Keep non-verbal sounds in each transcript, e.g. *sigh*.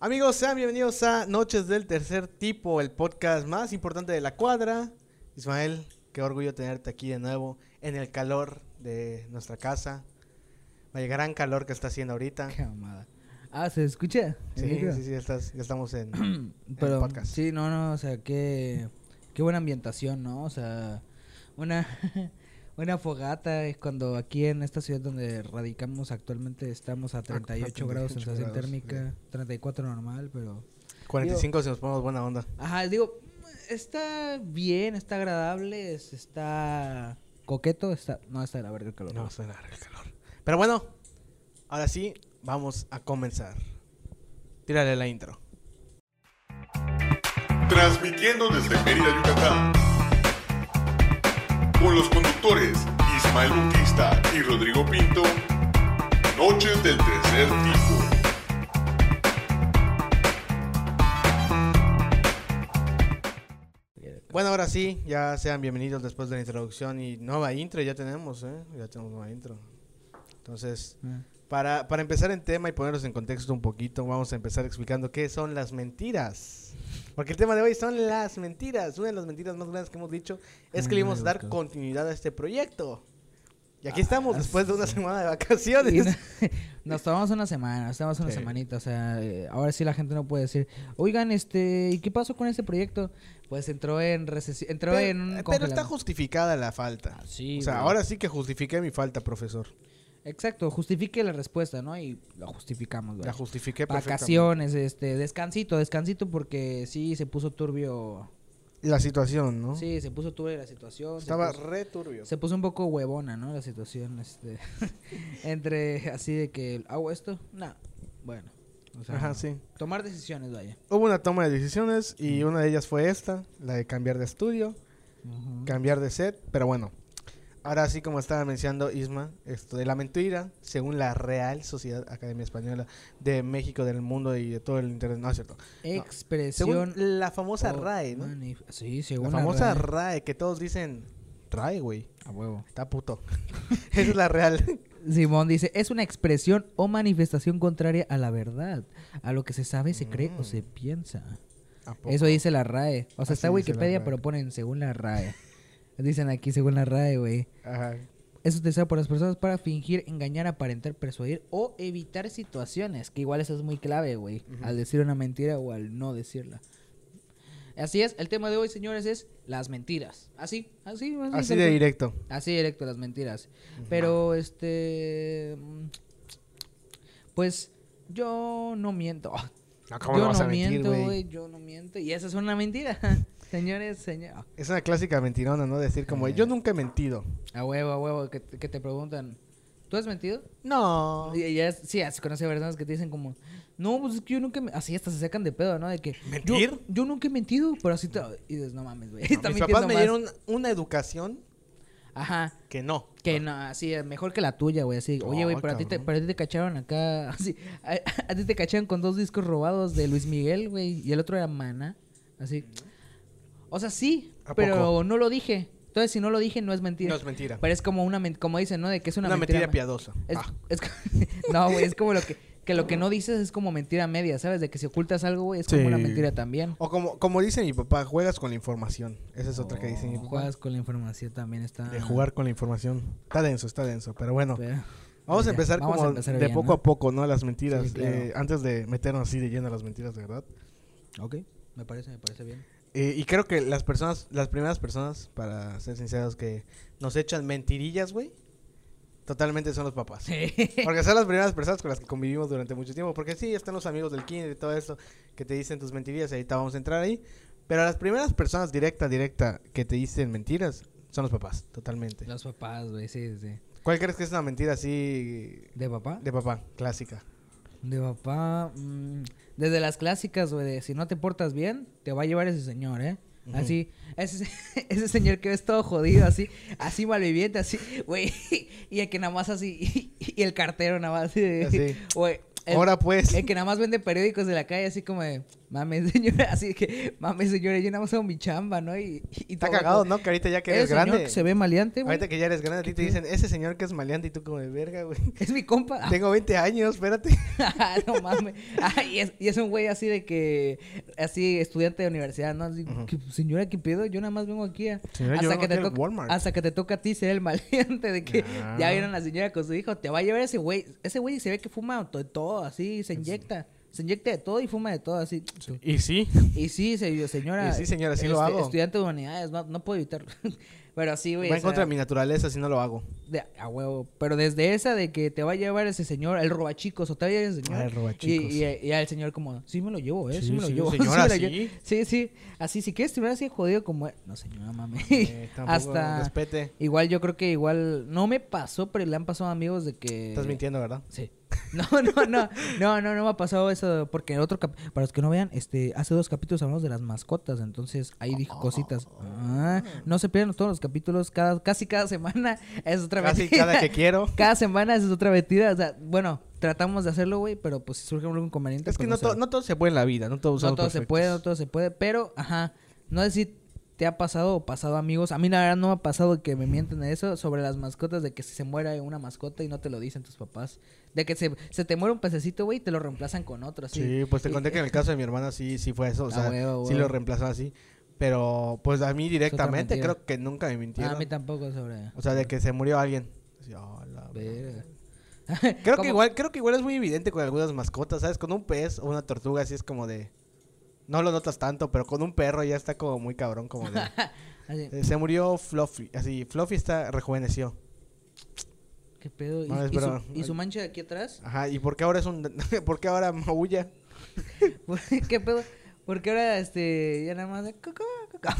Amigos, sean bienvenidos a Noches del Tercer Tipo, el podcast más importante de la cuadra. Ismael, qué orgullo tenerte aquí de nuevo en el calor de nuestra casa. Vaya gran calor que está haciendo ahorita. Qué mamada. Ah, ¿se escucha? Sí, sí, sí, estás- ya estamos en... *clears throat* en Pero, podcast. sí, no, no, o sea, qué, qué buena ambientación, ¿no? O sea, una, *laughs* una fogata es cuando aquí en esta ciudad donde radicamos actualmente estamos a 38 grados 38 sensación grados, térmica, 34 normal, pero... 45 si nos ponemos buena onda. Ajá, digo, está bien, está agradable, es- está coqueto, está... No, está de la verga el calor. No, suena el calor. Pero bueno, ahora sí, vamos a comenzar. Tírale la intro. Transmitiendo desde Mérida, Yucatán. Con los conductores Ismael Bautista y Rodrigo Pinto. Noches del tercer tipo. Bueno, ahora sí, ya sean bienvenidos después de la introducción y nueva intro ya tenemos, ¿eh? Ya tenemos nueva intro. Entonces, Ah. Para, para empezar en tema y ponerlos en contexto un poquito, vamos a empezar explicando qué son las mentiras. Porque el tema de hoy son las mentiras. Una de las mentiras más grandes que hemos dicho es que le íbamos a dar Oscar. continuidad a este proyecto. Y aquí Ah, estamos después de una sí. semana de vacaciones. no- *laughs* nos tomamos una semana, nos tomamos una Sí. semanita, o sea, eh, ahora sí la gente no puede decir, oigan, este, ¿y qué pasó con este proyecto? Pues entró en recesión, entró Pero, en un pero está justificada la falta. Ah, sí, o sea, ahora sí que justifiqué mi falta, profesor. Exacto, justifique la respuesta, ¿no? Y lo justificamos, güey. La justifiqué. Vacaciones, este, descansito, descansito porque sí se puso turbio. La situación, ¿no? Sí, se puso turbio la situación. Estaba puso- re turbio. Se puso un poco huevona, ¿no? La situación, este. *laughs* entre así de que hago esto, no. Bueno. o sea, Ajá, sí. Tomar decisiones, vaya. Hubo una toma de decisiones y una de ellas fue esta, la de cambiar de estudio, cambiar de set, pero bueno. Ahora sí, como estaba mencionando Isma, esto de la mentira, según la Real Sociedad Academia Española de México, del mundo y de todo el internet, no es cierto. Expresión. Según la famosa RAE, ¿no? Sí, según La famosa RAE. RAE, que todos dicen RAE, güey. A huevo. Está puto. *laughs* Esa es la real. Simón dice, es una expresión o manifestación contraria a la verdad, a lo que se sabe, se cree o Mm. se piensa. Eso dice la RAE. O sea, Así está la Wikipedia, pero ponen según la RAE. Dicen aquí según la RAE, güey. Ajá. Es utilizado por las personas para fingir, engañar, aparentar, persuadir o evitar situaciones. Que igual eso es muy clave, güey. Al decir una mentira o al no decirla. Así es, el tema de hoy, señores, es las mentiras. Así, así, así. Así de directo. Así directo, las mentiras. Pero, este... Pues, yo no miento. No, ¿cómo yo no vas no a mentir, miento, güey. Yo no miento. Y esa es una mentira. Señores, señor. Es una clásica mentirona, ¿no? Decir como, yo nunca he mentido. A huevo, a huevo, que, te- que te preguntan, ¿tú has mentido? No. Y ya, sí, así conoce personas que te dicen como, no, pues es que yo nunca, me-". así hasta se sacan de pedo, ¿no? De que, ¿Mentir? Yo, yo nunca he mentido, pero así te... Y dices, no mames, güey, *laughs* No, mis papás me más". dieron una educación Ajá, que no. que no, así, eh, mejor que la tuya, güey, así, oye, güey, Ay, pero a ti, te, cabrón. pero a ti te cacharon acá, *laughs* así, a, a ti te cacharon con dos discos robados de Luis Miguel, güey, y el otro era Mana, así. O sea, sí, ¿A pero poco? no lo dije. Entonces, si no lo dije, no es mentira. No es mentira. Pero es como una, como dicen, ¿no? De que es una, Una, mentira, mentira piadosa. Es, Ah. es *laughs* no, güey, es como lo que, que lo que no dices es como mentira media, ¿sabes? De que si ocultas algo, güey, es como una mentira también. O como, como dice mi papá, juegas con la información. Esa es otra que dice mi Oh, papá. Juegas con la información también está. De jugar con la información. Está denso, está denso. Pero bueno, Pero- vamos a ya, empezar vamos a como empezar de bien, poco ¿no? a poco, ¿no? Las mentiras. Sí, claro. eh, antes de meternos así de lleno a las mentiras, de verdad. Ok, me parece, me parece bien. Eh, y creo que las personas, las primeras personas, para ser sinceros, que nos echan mentirillas, güey, totalmente son los papás. Porque son las primeras personas con las que convivimos durante mucho tiempo. Porque sí, están los amigos del kinder y todo eso que te dicen tus mentirillas y ahorita vamos a entrar ahí. Pero las primeras personas directa, directa que te dicen mentiras son los papás, totalmente. Los papás, güey, sí, sí. ¿Cuál crees que es una mentira así ¿De papá? de papá, clásica? De papá. mm, desde las clásicas, güey, de si no te portas bien, te va a llevar ese señor, ¿eh? Así, ese, *laughs* ese señor que ves todo jodido, así, así malviviente, así, güey, y el que nada más así, y, el cartero nada más así, güey, Ahora pues. El que nada más vende periódicos de la calle, así como de, mames, *laughs* señora, así que, mames, señora, yo nada más hago mi chamba, ¿no? Y, y Está todo- cagado, ¿no? Que ahorita ya que eres señor grande. que se ve maleante, güey. Ahorita que ya eres grande, a ti te dicen, ese señor que es maleante y tú como de verga, güey. *laughs* Es mi compa. Ah, *laughs* Tengo 20 años, espérate. no mames. Ah, y, es, y es un güey así de que, así, estudiante de universidad, ¿no? Así, Ujú. que, señora, ¿qué pedo? Yo nada más vengo aquí a... Señora, hasta, que te toca, Walmart. hasta que te toca a ti ser el maleante de que Ah. ya vieron a la señora con su hijo. Te va a llevar ese güey. Ese güey se ve que fuma todo, así, se inyecta. Se inyecta de todo y fuma de todo, así. Y sí. Y sí, se- señora. Y sí, señora, sí lo hago. Estudiante de humanidades, no, no puedo evitarlo. *laughs* Pero sí, güey. Va en contra de mi naturaleza si no lo hago. de- a huevo. Pero desde esa de que te va a llevar ese señor, el robachicos, o te va a llevar ese señor. Ah, el robachicos. Y, y, y al señor como, sí me lo llevo, eh, sí, Sí, me lo sí, llevo. *laughs* señora, sí. llevo". Sí, sí. Así, si quieres terminar así jodido como... No, señora, mami. Eh, *laughs* Hasta... Respete. Igual yo creo que igual... No me pasó, pero le han pasado amigos de que... Estás mintiendo, ¿verdad? Sí. *laughs* No, no, no, no, no, no me ha pasado eso porque el otro cap- para los que no vean, este, hace dos capítulos hablamos de las mascotas, entonces ahí dijo cositas. Ah, no se pierdan todos los capítulos, cada, casi cada semana es otra Casi cada que quiero. *laughs* Cada semana es otra mentira, o sea, bueno, tratamos de hacerlo, güey, pero pues si surge algún inconveniente. Es que pues, no, no todo se puede en la vida, no todo no todo se puede, no todo se puede, pero, ajá, no si te ha pasado o pasado amigos. A mí la verdad no me ha pasado que me mienten de eso sobre las mascotas, de que si se muera una mascota y no te lo dicen tus papás. De que se, se te muere un pececito, güey, y te lo reemplazan con otro, así. Sí, pues te Y- conté que en el caso de mi hermana sí, sí fue eso. O Ah, sea, huevo, sí huevo. lo reemplazó así. Pero pues a mí directamente creo que nunca me mintieron. a mí tampoco sobre... O sea, de que se murió alguien. Así, "Ah, la Verga. Creo que *laughs* igual, creo que igual es muy evidente con algunas mascotas, ¿sabes? Con un pez o una tortuga así es como de no lo notas tanto, pero con un perro ya está como muy cabrón, como de *laughs* Así, eh, se murió Fluffy, así Fluffy está rejuveneció. ¿Qué pedo? ¿Y, No, es y su, y su mancha de aquí atrás? Ajá, ¿y por qué ahora es un *laughs* por qué ahora maulla? *laughs* ¿Qué pedo? Porque ahora, este, ya nada más de... Coco, coco,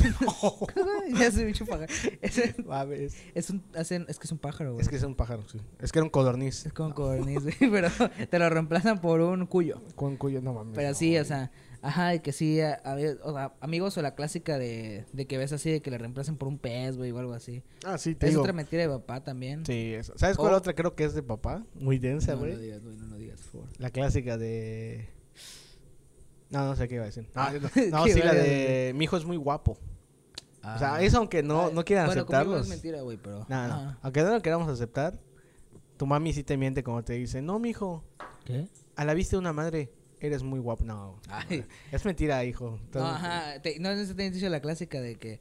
ya se me echó pájaro. Es, un, hacen- es que es un pájaro, güey. Es que es un pájaro, sí. Es que era un codorniz Es como codorniz, güey, pero te lo reemplazan por un cuyo. con cuyo no mames. Pero no, sí, o sea, ajá, y que sí, a- o sea, amigos o la clásica de, de que ves así, de que le reemplacen por un pez, güey, o algo así. Ah, sí, te Es digo. otra mentira de papá también. Sí, eso. ¿Sabes cuál otra creo que es de papá? Muy densa, no güey. lo digas, güey, no lo digas, por favor. La clásica de. No, no sé qué iba a decir. Ah, No, *laughs* no, ¿qué sí, la de. Mi hijo es muy guapo. O sea, eso aunque no, Ah, no quieran bueno, aceptarlos. es mentira, güey, pero... No, no. Aunque no lo queramos aceptar, tu mami sí te miente como te dice: No, mijo, ¿Qué? a la vista de una madre eres muy guapo. No, Ay. es mentira, hijo. No, ajá, te, no, te dicho la clásica de que...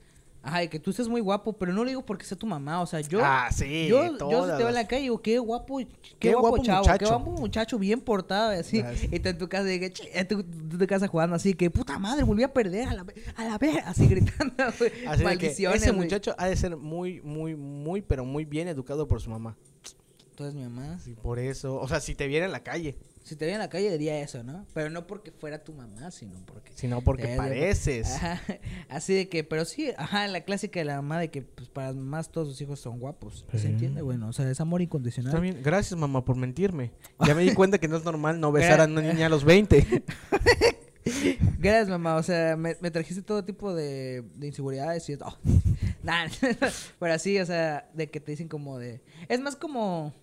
De que tú estés muy guapo, pero no lo digo porque sea tu mamá, o sea, yo... ah, sí. yo, yo si te veo en la calle y digo, qué guapo, qué, Qué guapo, guapo chavo, qué muchacho. guapo muchacho, bien portado, y así. Sí. Y tú en tu casa, tú, tú tu casa jugando así, que puta madre, volví a perder, a la, a la vez, así gritando, *laughs* güey, Así que maldiciones, ese güey. muchacho ha de ser muy, muy, muy, pero muy bien educado por su mamá. Entonces mi mamá, Sí, por eso. O sea, si te viera en la calle, si te veía en la calle diría eso, ¿no? Pero no porque fuera tu mamá, sino porque... sino porque pareces. *laughs* Ajá, así de que, pero sí, ajá, la clásica de la mamá de que pues para mamás todos sus hijos son guapos. ¿Se entiende? Bueno, o sea, es amor incondicional. Está bien. Gracias, mamá, por mentirme. *laughs* Ya me di cuenta que no es normal no besar a una niña a los 20. *laughs* Gracias, mamá. O sea, me, me trajiste todo tipo de, de inseguridades y... Oh, nah, pero así, o sea, de que te dicen como de... Es más como...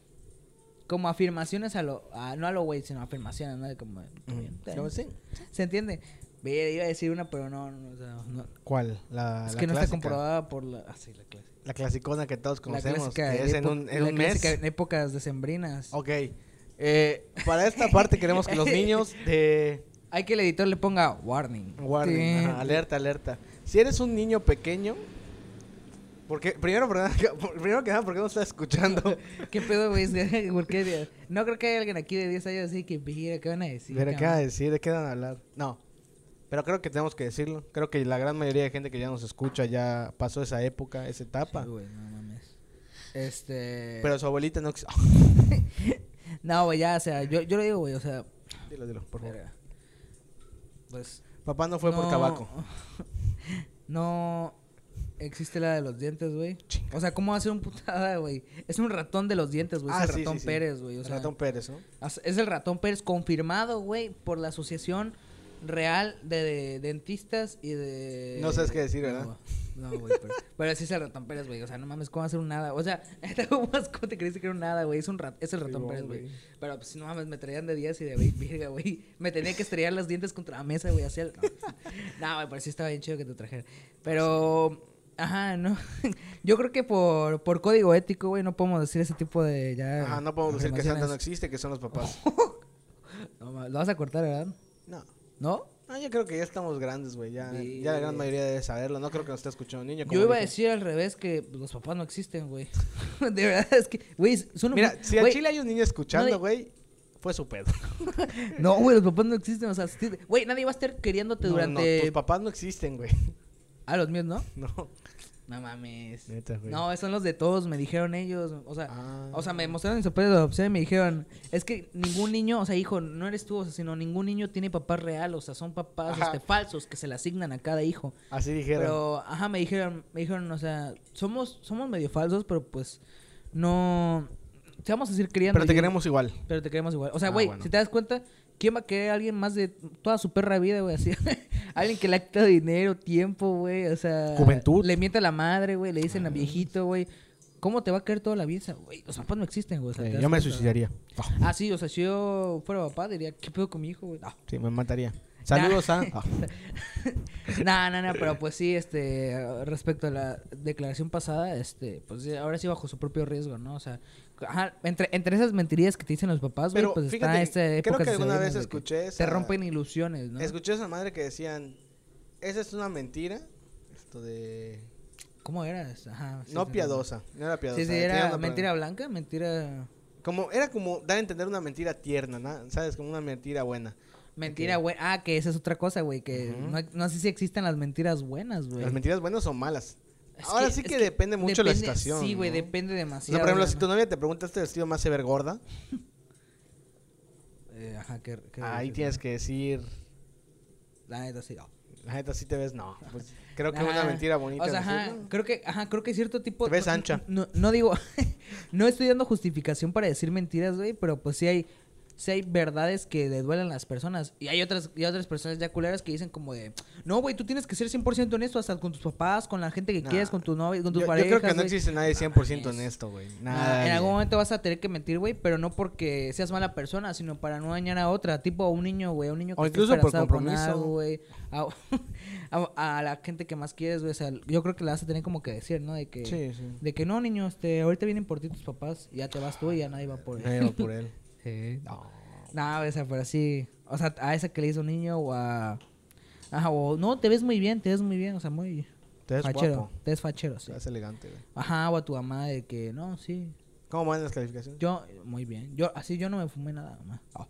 Como afirmaciones a lo... a- no a lo güey, sino afirmaciones, ¿no? Como... está bien, está ¿Cómo bien. sí? ¿Se entiende? Iba a decir una, pero no, no, o sea, no. ¿Cuál? La, es la que no está comprobada por la... Ah, sí, la clásica. La clasicona que todos conocemos. que es en un, en la un mes. en épocas decembrinas. Ok. Eh, para esta parte queremos que los *laughs* niños de... Hay que el editor le ponga warning. Warning, Sí. ajá, alerta, alerta. Si eres un niño pequeño... Porque, primero, *laughs* primero que nada, ¿por qué no estás escuchando? *laughs* ¿Qué pedo, güey? *laughs* ¿Por qué? No creo que haya alguien aquí de 10 años así que vigila qué van a decir. ¿De qué van a decir? ¿De qué van a hablar? No. Pero creo que tenemos que decirlo. Creo que la gran mayoría de gente que ya nos escucha ya pasó esa época, esa etapa. Sí, güey, no mames. Este. Pero su abuelita no... No, güey, ya, o sea, yo, yo lo digo, güey, o sea. Dilo, dilo, por favor. Pues. Papá no fue por tabaco. No existe la de los dientes, güey. O sea, ¿cómo va a ser un putada, güey? Es un ratón de los dientes, güey. Ah, es el sí, ratón sí, sí. Pérez, güey. O El sea, ratón Pérez, ¿no? es el ratón Pérez confirmado, güey, por la Asociación Real de, de Dentistas y de. No sabes qué decir, ¿verdad? No, No, güey, pero, pero sí es el ratón Pérez, güey. O sea, no mames, ¿cómo hacer un nada? O sea, *laughs* ¿cómo te creíste que era un nada, güey? Es, un rat, es el ratón Pérez, güey. Pero pues no mames, me traían de 10 y de 20, virga, güey. Me tenía que estrellar los dientes contra la mesa, güey, así. El... No, *laughs* güey, pero sí estaba bien chido que te trajera. Pero... Ajá, no. *laughs* Yo creo que por, por código ético, güey, no podemos decir ese tipo de ya. Ajá, no podemos decir que Santa no existe, que son los papás. *laughs* no, lo vas a cortar, ¿verdad? No. ¿No? Ah, yo creo que ya estamos grandes, güey. Ya, ya la gran mayoría debe saberlo. No creo que nos esté escuchando un niño. Yo iba a decir al revés que los papás no existen, güey. *laughs* de verdad, es que, güey, son Mira, si al Chile hay un niño escuchando, güey, fue su pedo. no, güey, los papás no existen. O sea, güey, nadie va a estar queriéndote durante. No, tus papás no existen, güey. Ah, los míos, ¿no? No. No mames. no, son los de todos, me dijeron ellos. O sea, ah. o sea me mostraron en su de adopción y me dijeron, es que ningún niño, o sea, hijo, no eres tú, o sea, sino ningún niño tiene papá real, o sea, son papás este, falsos que se le asignan a cada hijo. Así dijeron. Pero, ajá, me dijeron, me dijeron, o sea, somos, somos medio falsos, pero pues no... Te vamos a decir criando. Pero te queremos igual. Pero te queremos igual. O sea, ah, güey, si te das cuenta, ¿quién va a querer a alguien más de toda su perra vida, güey? Así. *laughs* alguien que le ha quitado dinero, tiempo, güey. O sea. Juventud. Le miente a la madre, güey. Le dicen a viejito, güey. ¿Cómo te va a querer toda la vida? Güey, los papás no existen, güey. yo me suicidaría. Ah, sí, o sea, si yo fuera papá, diría, ¿qué pedo con mi hijo, güey? Sí, me mataría. Saludos a. no, no, no, pero pues sí, este, respecto a la declaración pasada, este, pues ahora sí bajo su propio riesgo, ¿no? O sea, Ajá, entre, entre esas mentirías que te dicen los papás, güey, pues está esta época creo que alguna vez escuché esa, Te rompen ilusiones, ¿no? Escuché a esa madre que decían, esa es una mentira, esto de... ¿Cómo era? Ajá, no piadosa, no era piadosa. Sí, sí, era mentira blanca, mentira... Como, era como dar a entender una mentira tierna, ¿no? ¿Sabes? Como una mentira buena. Mentira buena. Ah, que esa es otra cosa, güey. Que no, no, sé si existen las mentiras buenas, güey. Las mentiras buenas son malas. Ahora sí que, depende mucho de la estación. Sí, güey, depende demasiado. por ejemplo, si tu novia te pregunta, ¿este vestido más se ver gorda? *laughs* Eh, ajá, ¿qué, Ahí tienes que decir... La neta sí, no. La neta sí te ves, no. Pues, creo que es una mentira bonita. O sea, ajá, creo que, ajá, creo que cierto tipo... Te ves ancha. No, no digo... *laughs* no estoy dando justificación para decir mentiras, güey, pero pues sí hay si hay verdades que le duelen a las personas. Y hay otras, y otras personas ya culeras que dicen como de, no, güey, tú tienes que ser 100% honesto hasta con tus papás, con la gente que quieres, con tu novia, con tus parejas. Yo creo que no existe nadie 100% honesto, güey. Nada. en algún momento vas a tener que mentir, güey, pero no porque seas mala persona, sino para no dañar a otra. Tipo a un niño, güey, un niño que O incluso por compromiso. güey. *laughs* A, la gente que más quieres, güey. O sea, yo creo que le vas a tener como que decir, ¿no? De que, sí, sí. De que no, niño, este, ahorita vienen por ti tus papás, ya te vas tú y ya nadie va por él. Nadie va por *laughs* él. Sí. No. No, o sea, pero sí. O sea, a esa que le hizo un niño o a. Ajá, o no, te ves muy bien, te ves muy bien, o sea, muy. Te ves fachero. Guapo. Te ves fachero, sí. Te ves elegante, güey. Ajá, o a tu mamá de que, no, sí. ¿Cómo van las calificaciones? Yo, muy bien. Yo, así yo no me fumé nada, mamá. Oh.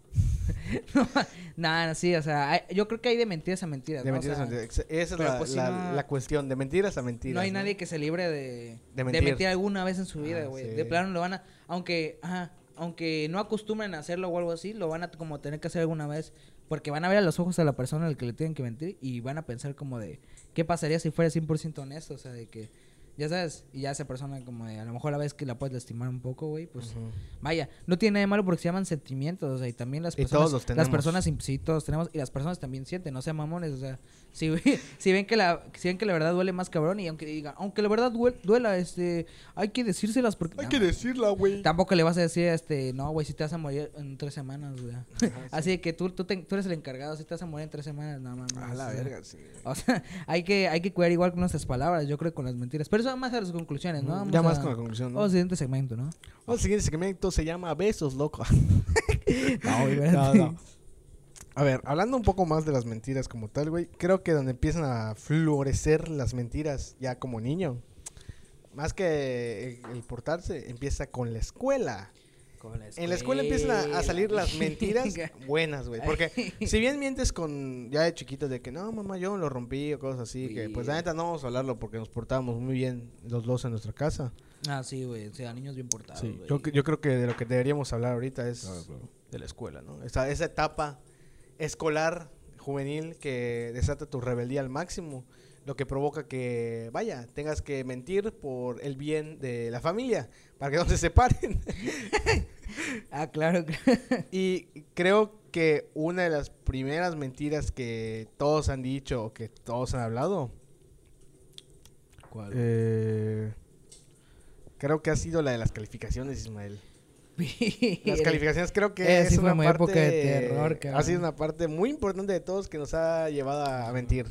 *laughs* nada, sí, o sea, yo creo que hay de mentiras a mentiras. De mentiras a mentiras. Esa es la, pues la, cuestión, de mentiras a mentiras. No hay nadie que se libre de, de, mentir. alguna vez en su vida, ah, güey. De plano lo van a. Aunque, ajá, aunque no acostumbren a hacerlo o algo así, lo van a como tener que hacer alguna vez. Porque van a ver a los ojos a la persona al que le tienen que mentir y van a pensar como de, ¿qué pasaría si fuera 100% honesto? O sea, de que ya sabes, y ya esa persona como de, a lo mejor la vez que la puedes lastimar un poco, güey, pues vaya, no tiene nada de malo porque se llaman sentimientos, o sea, y también las personas, las personas, sí, todos tenemos, y las personas también sienten, no sean mamones, o sea, si, *laughs* si ven que la, si ven que la verdad duele más cabrón, y aunque digan, aunque la verdad duela, este, hay que decírselas porque... Hay que decirla, güey. Tampoco le vas a decir, este, no, güey, si te vas a morir en tres semanas, güey. *laughs* Así que tú, tú, tú, eres el encargado, si te vas a morir en tres semanas, nada más. A la verga, sí. O sea, *laughs* hay que, hay que cuidar igual con nuestras palabras, yo creo, con las mentiras. Pero eso más a las conclusiones, ¿no? ya más con la conclusión, ¿no? O el siguiente segmento, ¿no? O el siguiente segmento se llama Besos, loco. *laughs* no, no, A ver, hablando un poco más de las mentiras como tal, güey, creo que donde empiezan a florecer las mentiras ya como niño, más que el portarse, empieza con la escuela. En la escuela empiezan a, salir las mentiras *laughs* buenas, güey. Porque si bien mientes con ya de chiquito de que no, mamá, yo lo rompí o cosas así, que pues la neta no vamos a hablarlo porque nos portábamos muy bien los dos en nuestra casa. Ah, sí, güey. O sea, niños bien portados. Sí, yo, yo, creo que de lo que deberíamos hablar ahorita es de la escuela, ¿no? Esa, esa etapa escolar, juvenil, que desata tu rebeldía al máximo lo que provoca que, vaya, tengas que mentir por el bien de la familia, para que no se separen. *laughs* ah, claro. y creo que una de las primeras mentiras que todos han dicho o que todos han hablado ¿Cuál? Eh, creo que ha sido la de las calificaciones, Ismael. *laughs* Las calificaciones creo que Eh, es sí una parte época de terror, Ha sido una parte muy importante de todos que nos ha llevado a mentir.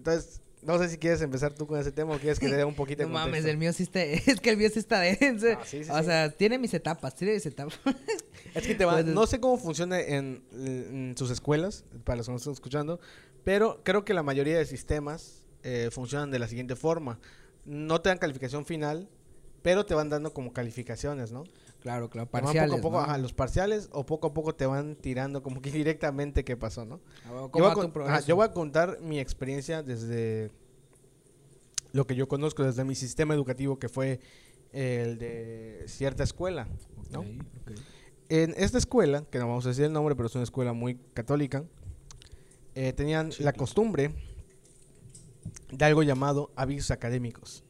Entonces, no sé si quieres empezar tú con ese tema o quieres que te dé un poquito *laughs* No de mames, contexto. el mío sí está. *laughs* Es que el mío sí está denso. Ah, sí, sí, o sí. sea, tiene mis etapas, tiene mis etapas. *laughs* Es que te va, Pues, no sé cómo funciona en, en sus escuelas, para los que nos están escuchando, pero creo que la mayoría de sistemas eh, funcionan de la siguiente forma. No te dan calificación final, pero te van dando como calificaciones, ¿no? Claro, claro, van parciales. poco a poco, ¿no? ajá, los parciales, o poco a poco te van tirando como que *laughs* directamente qué pasó, ¿no? A ver, Yo ¿Cómo voy, a ajá, yo voy contar mi experiencia desde lo que yo conozco, desde mi sistema educativo que fue el de cierta escuela, ¿no? En esta escuela, que no vamos a decir el nombre, pero es una escuela muy católica, eh, tenían la costumbre de algo llamado avisos académicos.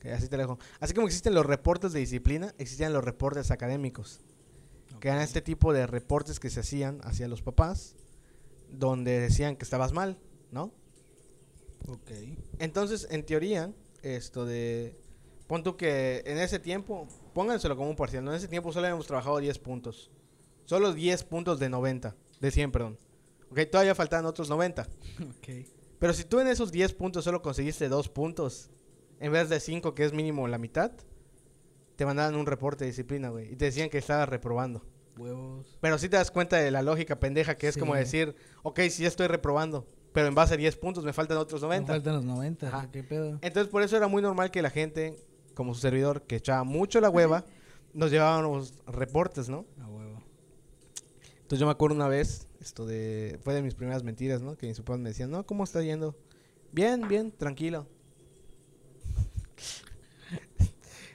Que así te lo dejo. Así como existen los reportes de disciplina, existían los reportes académicos. Que eran este tipo de reportes que se hacían hacia los papás, donde decían que estabas mal, ¿no? Ok. Entonces, en teoría, esto de... Pon tú que en ese tiempo, pónganselo como un parcial, ¿no? En ese tiempo solo habíamos trabajado 10 puntos. Solo 10 puntos de 90, de 100, perdón. Ok, todavía faltan otros 90. *laughs* Ok. Pero si tú en esos 10 puntos solo conseguiste 2 puntos, en vez de 5, que es mínimo la mitad, te mandaban un reporte de disciplina, güey. Y te decían que estabas reprobando. Huevos. Pero sí te das cuenta de la lógica pendeja que es como decir, ok, sí estoy reprobando, pero en base a 10 puntos me faltan otros Me 90. faltan los 90. Ajá. ¿Qué pedo? Entonces por eso era muy normal que la gente, como su servidor, que echaba mucho la hueva, nos llevábamos reportes, ¿no? A huevo. Entonces yo me acuerdo una vez, esto de, fue de mis primeras mentiras, ¿no? Que mis papás me decían, no, ¿cómo está yendo? Bien, bien, tranquilo.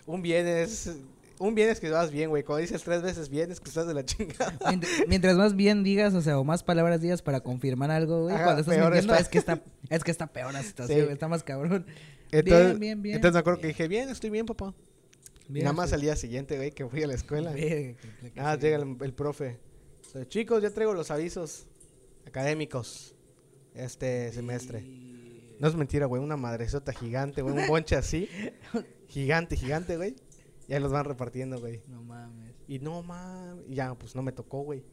Un bien es, un bien es que vas bien, güey. Cuando dices tres veces bien es que estás de la chingada. Mientras, mientras más bien digas, o sea, o más palabras digas para confirmar algo, güey, Ajá, cuando estás mintiendo, está. es que está, es que está peor la situación, Sí. está más cabrón. Entonces, bien, bien, bien. entonces me acuerdo que dije, bien, estoy bien, papá. Bien, nada más sí. al día siguiente, güey, que fui a la escuela. Ah, llega el, el profe. Chicos, ya traigo los avisos académicos este semestre. No es mentira, güey, una madresota gigante, güey, un bonche así. *laughs* Gigante, gigante, güey. Y ahí los van repartiendo, güey. No mames. Y no mames, y ya, pues no me tocó, güey.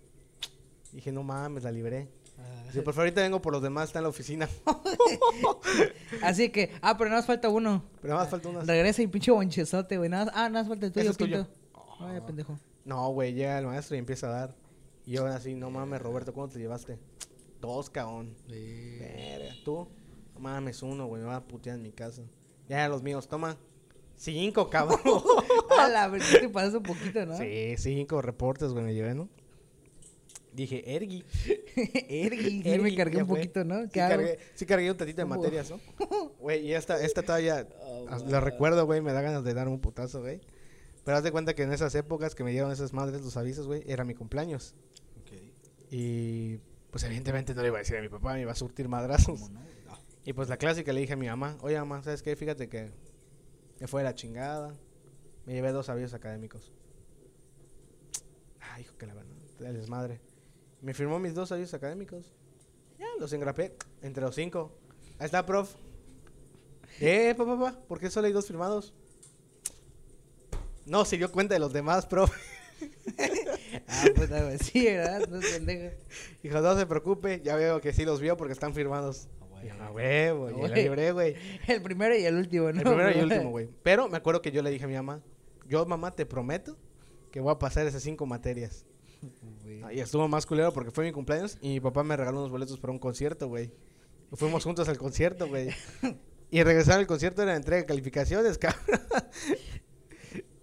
Dije, no mames, la libré. Ah, Dice, por favor, ahorita vengo por los demás, está en la oficina. *laughs* Así que, ah, pero nada más falta uno. Pero nada más falta unas. Regresa y pinche bonchezote, güey. Nada más, ah, nada más falta el tuyo, tuyo. Ay, pendejo. No, güey, llega el maestro y empieza a dar. Y yo así, no mames, Roberto, ¿cuánto te llevaste? Dos, cabrón. Verga, tú. Mames, uno, güey, me va a putear en mi casa. Ya los míos, toma. Cinco, *laughs* cabrón. A la verdad, te pasas un poquito, ¿no? sí, cinco reportes, güey, me llevé, ¿no? Dije, Ergi. *laughs* Ergi, sí Ergi, me cargué un fue. poquito, ¿no? Sí cargué, sí cargué un tantito de materias, ¿no? *laughs* Güey, y esta, esta todavía, Oh, la recuerdo, güey, me da ganas de dar un putazo, güey. Pero haz de cuenta que en esas épocas que me dieron esas madres los avisos, güey, era mi cumpleaños. Y pues evidentemente no le iba a decir a mi papá, me iba a surtir madrazos. ¿Cómo no? Y pues la clásica le dije a mi mamá, oye mamá, ¿sabes qué? Fíjate que me fue de la chingada. Me llevé dos avisos académicos. Ah, hijo que la verdad, la desmadre. Me firmó mis dos avisos académicos. Ya, los engrapé entre los cinco. Ahí está, prof. Eh, papá, papá, ¿por qué solo hay dos firmados? No se dio cuenta de los demás, prof. *laughs* Ah, puta, güey. Sí, ¿verdad? No es pendejo. Dijo, no se preocupe, ya veo que sí los vio porque están firmados. Y yo, "Ah, huevo, la güey. libré, güey. *laughs* El primero y el último, ¿no? El primero y el último, *laughs* güey. Pero me acuerdo que yo le dije a mi mamá, yo mamá te prometo que voy a pasar esas cinco materias. Güey. Y estuvo más culero porque fue mi cumpleaños y mi papá me regaló unos boletos para un concierto, güey. Fuimos juntos al concierto, güey. *laughs* Y regresar al concierto era entrega de calificaciones, cabrón.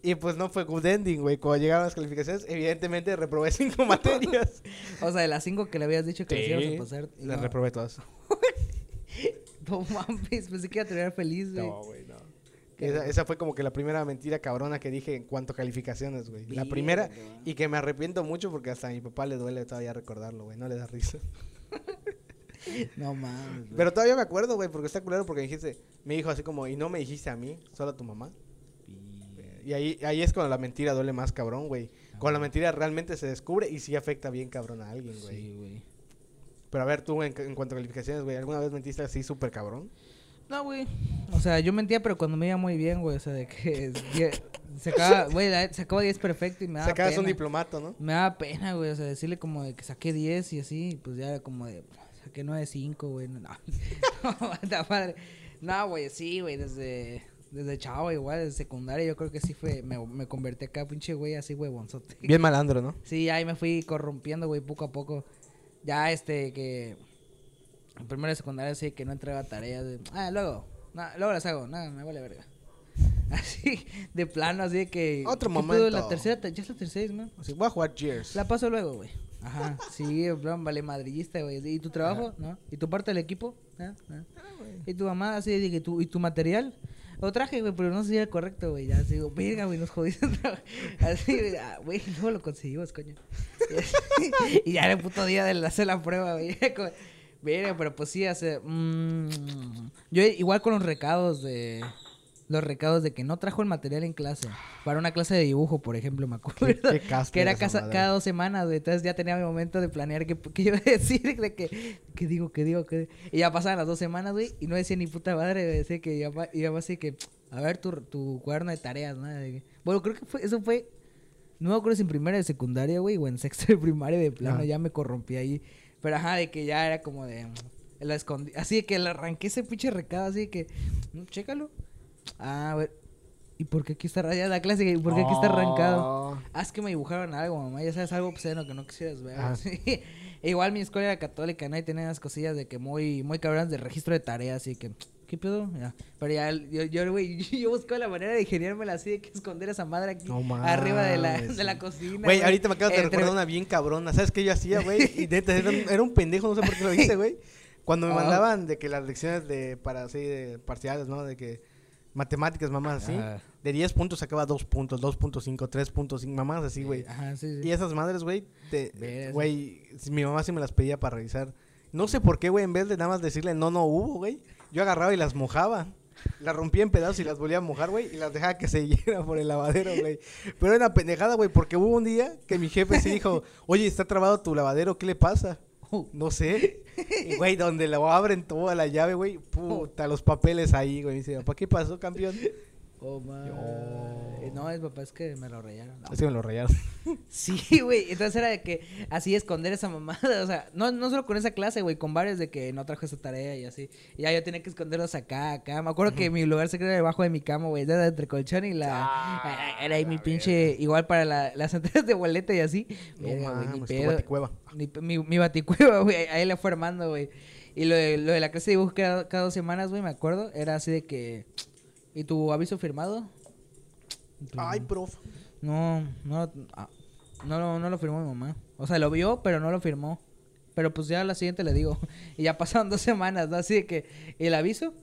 Y pues no fue good ending, güey. Cuando llegaron las calificaciones, evidentemente reprobé cinco materias. O sea, de las cinco que le habías dicho que Sí, a pasar. y Las no. reprobé todas. *laughs* No mames, pensé que iba a terminar feliz, güey. No, güey, no. Esa, esa fue como que la primera mentira cabrona que dije en cuanto a calificaciones, güey. La primera y que me arrepiento mucho porque hasta a mi papá le duele todavía recordarlo, güey. No le da risa. *laughs* No mames. güey. Pero todavía me acuerdo, güey, porque está culero porque dijiste, me dijo así como, y no me dijiste a mí, solo a tu mamá. Y ahí, ahí es cuando la mentira duele más cabrón, güey. Cuando la mentira realmente se descubre y sí afecta bien cabrón a alguien, güey. Sí, güey. Pero a ver, tú en, en cuanto a calificaciones, güey, ¿alguna vez mentiste así súper cabrón? No, güey. O sea, yo mentía, pero cuando me iba muy bien, güey. O sea, de que *laughs* sacaba, güey, sacaba 10 perfecto y me daba Sacabas pena. un diplomato, ¿no? Me daba pena, güey. O sea, decirle como de que saqué 10 y así, pues ya era como de, saqué 9.5, güey. No, *laughs* no, padre. No, güey, sí, güey, desde, desde chavo igual, desde secundaria, yo creo que sí fue, me, me convertí acá, pinche güey, así, güey, bonzote. Bien malandro, ¿no? Sí, ahí me fui corrompiendo, güey, poco a poco. Ya, este, que... En primero de secundaria sí que no entregaba tareas. de, ah, luego. no, luego las hago. Nada, me vale verga. *laughs* Así, de plano, así de que... Otro momento. La tercera, te- ya es la tercera, man. Así, voy a jugar Cheers. La paso luego, güey. Ajá, *laughs* sí, en plan, vale madrillista, güey. ¿Y tu trabajo? ¿No? ¿Y tu parte del equipo? ¿Ah? ¿Ah? ¿Y tu mamá? Así, de que tu, ¿y tu material? Lo traje, güey, pero no sé si era correcto, güey. Ya, así, digo, verga, güey, nos jodiste. *laughs* Así, ah, güey, luego lo conseguimos, coño. *laughs* Y, ya era el puto día de hacer la prueba, güey. *laughs* Verga, pero pues sí, hace... mm, yo igual con los recados de... Los recados de que no trajo el material en clase. Para una clase de dibujo, por ejemplo, me acuerdo. qué caspa que era casa- cada dos semanas, güey. Entonces ya tenía mi momento de planear qué, qué iba a *laughs* decir, de que, qué digo, qué digo, qué Y ya pasaban las dos semanas, güey, y no decía ni puta madre, güey. Decía que iba, iba así que, a ver tu, tu cuaderno de tareas, ¿no? Bueno, creo que fue, eso fue, no me acuerdo si en primera de secundaria, güey, o en sexto de primaria de plano, Ah. ya me corrompí ahí. Pero ajá, de que ya era como de, la escondí, así de que le arranqué ese pinche recado, así de que, "Mm, chécalo. Ah, a ver, ¿y por qué aquí está rayada la clase? ¿Y por qué aquí está arrancado? Oh. Ah, es que me dibujaron algo, mamá. Ya sabes, algo obsceno que no quisieras ver. Ajá. sí. *laughs* E Igual mi escuela era católica, ¿no? Y tenía unas cosillas de que muy, muy cabronas de registro de tareas, y que, ¿qué pedo? Ya. Pero ya, yo, yo, güey, *laughs* yo buscaba la manera de ingeniármela así, de que esconder esa madre aquí, No arriba de la, de la cocina. Güey, ahorita me acabo de recordar una bien cabrona. ¿Sabes qué yo hacía, güey? *laughs* Y neta, era un, era un pendejo, no sé por qué lo hice, güey. Cuando me Ah. mandaban de que las lecciones de, para así, de parciales, ¿no? De que matemáticas, mamás así. Ajá. De 10 puntos sacaba 2 puntos, 2.5, 3.5, mamás así, güey. Ajá, sí, sí. Y esas madres, güey, güey, mi mamá sí me las pedía para revisar. No sé por qué, güey, en vez de nada más decirle no, no hubo, güey, yo agarraba y las mojaba. Las rompía en pedazos y las volvía a mojar, güey, y las dejaba que se *laughs* hieran por el lavadero, güey. Pero era una pendejada, güey, porque hubo un día que mi jefe sí dijo, *laughs* oye, está trabado tu lavadero, ¿qué le pasa? *laughs* No sé. Y, güey, donde lo abren toda la llave, güey, puta, los papeles ahí, güey. Me dice, ¿para qué pasó, campeón? Oh, man. Yo- No, es papá, es que me lo rayaron. No. Así me lo rayaron. *laughs* Sí, güey. Entonces era de que así esconder esa mamada. O sea, no, no solo con esa clase, güey, con varios de que no trajo esa tarea y así. Y ya yo tenía que esconderlos acá, acá. Me acuerdo que mi lugar secreto era debajo de mi cama, güey. Era entre colchón y la. Ah, era ahí mi la pinche. Igual para la- las *laughs* entregas de boleta y así. No ni pedo. baticueva. Ni mi, mi baticueva, *laughs* güey. Ahí le fue armando, güey. Y lo de, lo de la clase de dibujo que era cada dos semanas, güey, me acuerdo. Era así de que. ¿Y tu aviso firmado? Tu- Ay, prof. no, no, ah, no, lo- no lo firmó mi mamá. O sea, lo vio, pero no lo firmó. Pero pues ya a la siguiente le digo. *laughs* Y ya pasaron dos semanas, ¿no? Así de que el aviso,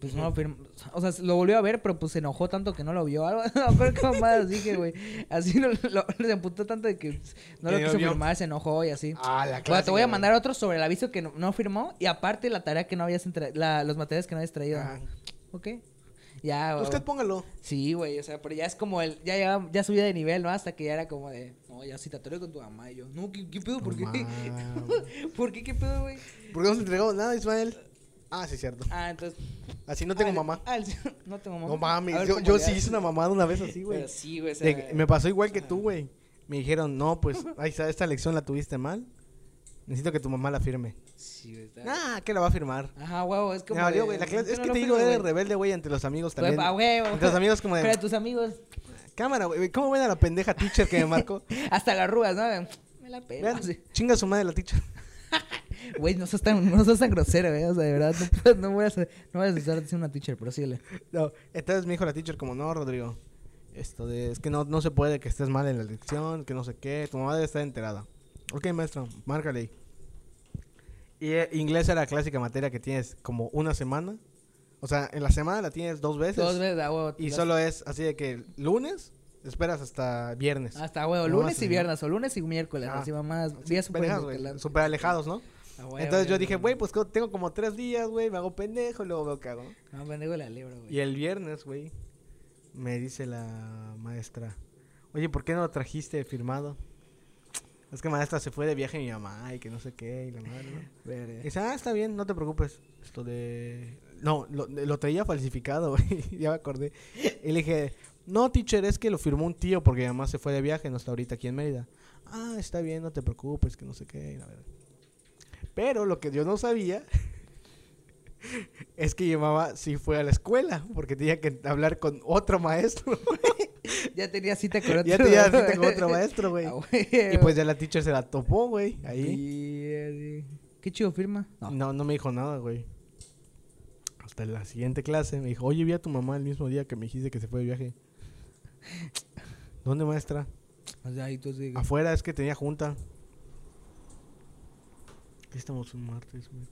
pues no lo firmó. O sea, lo volvió a ver, pero pues se enojó tanto que no lo vio. *laughs* Algo, no acuerdo qué mamadas dije, güey. Así lo, lo, se emputó tanto de que no Que lo no quiso firmar, se enojó y así. Ah, la Bueno, te voy a mandar otro sobre el aviso que no, no firmó y aparte la tarea que no habías entre la, los materiales que no habías traído. Ah. ¿Ok? Ya, Usted póngalo. Sí, güey, o sea, pero ya es como el, ya llegaba- ya subía de nivel, ¿no? Hasta que ya era como de, no, ya atoré con tu mamá y yo, no, ¿qué, qué pedo? ¿Por qué? *laughs* ¿Por qué? ¿Qué pedo, güey? ¿Por qué no se entregó nada, Ismael? Ah, sí, cierto. Ah, entonces. Así no tengo ah, mamá. ah, *laughs* no tengo mamá. No mames, yo, yo sí hice una mamada una vez así, güey. Pero sí, güey, o sea, Me pasó igual que tú, güey. Me dijeron, no, pues, ahí está, esta lección la tuviste mal. Necesito que tu mamá la firme. Sí, está- Ah, ¿qué la va a firmar? Ajá, huevo, es como. Me valió, de, güey. la clase- ¿por qué Es que te digo, eres rebelde, güey, entre los amigos Pues, también. Entre los amigos como Pero de... tus amigos, Cámara, güey. ¿Cómo ven a la pendeja teacher que me marcó? *laughs* hasta las arrugas, ¿no? Me la pena. Chinga su madre la teacher. *laughs* Güey, no sos tan, no sos tan grosero, güey. O sea, de verdad, no, no voy a, ser- no voy a estar diciendo una teacher, pero síguele. No, entonces me dijo la teacher como, no, Rodrigo. Esto de, es que no, no se puede que estés mal en la lección, que no sé qué. Tu mamá debe estar enterada. Ok, maestro, márcale ahí. Y eh, inglés era la clásica materia que tienes como una semana. O sea, en la semana la tienes dos veces. Dos veces, a huevo. Y solo es así de que lunes esperas hasta viernes. Hasta huevo, No, lunes y viernes, o lunes y miércoles, Ah. así mamás, días súper súper alejados, ¿no? A huevo, Entonces yo dije, güey, pues tengo como tres días, güey, me hago pendejo y luego veo qué hago. ¿no? No, pendejo la libro, güey. Y el viernes, güey, me dice la maestra, oye, ¿por qué no lo trajiste firmado? Es que maestra se fue de viaje mi mamá y que no sé qué y la madre, ¿no? *laughs* Dice, ah, está bien, no te preocupes. Esto de... No, lo, lo traía falsificado, *laughs* güey. ya me acordé. Y le dije, no, teacher, es que lo firmó un tío porque mi mamá se fue de viaje, no está ahorita aquí en Mérida. Ah, está bien, no te preocupes, que no sé qué. la verdad. Pero lo que yo no sabía *laughs* es que mi mamá sí fue a la escuela porque tenía que hablar con otro maestro. Ya tenía cita con *laughs* otro. ya tenía cita con *laughs* otro maestro, güey. Ah, güey. Y pues ya la teacher se la topó, güey, ahí. Qué chido firma. No. No, no me dijo nada, güey. Hasta la siguiente clase me dijo, oye, vi a tu mamá el mismo día que me dijiste que se fue de viaje. ¿Dónde, maestra? Tú Afuera, es que tenía junta. ¿Qué estamos un martes, güey?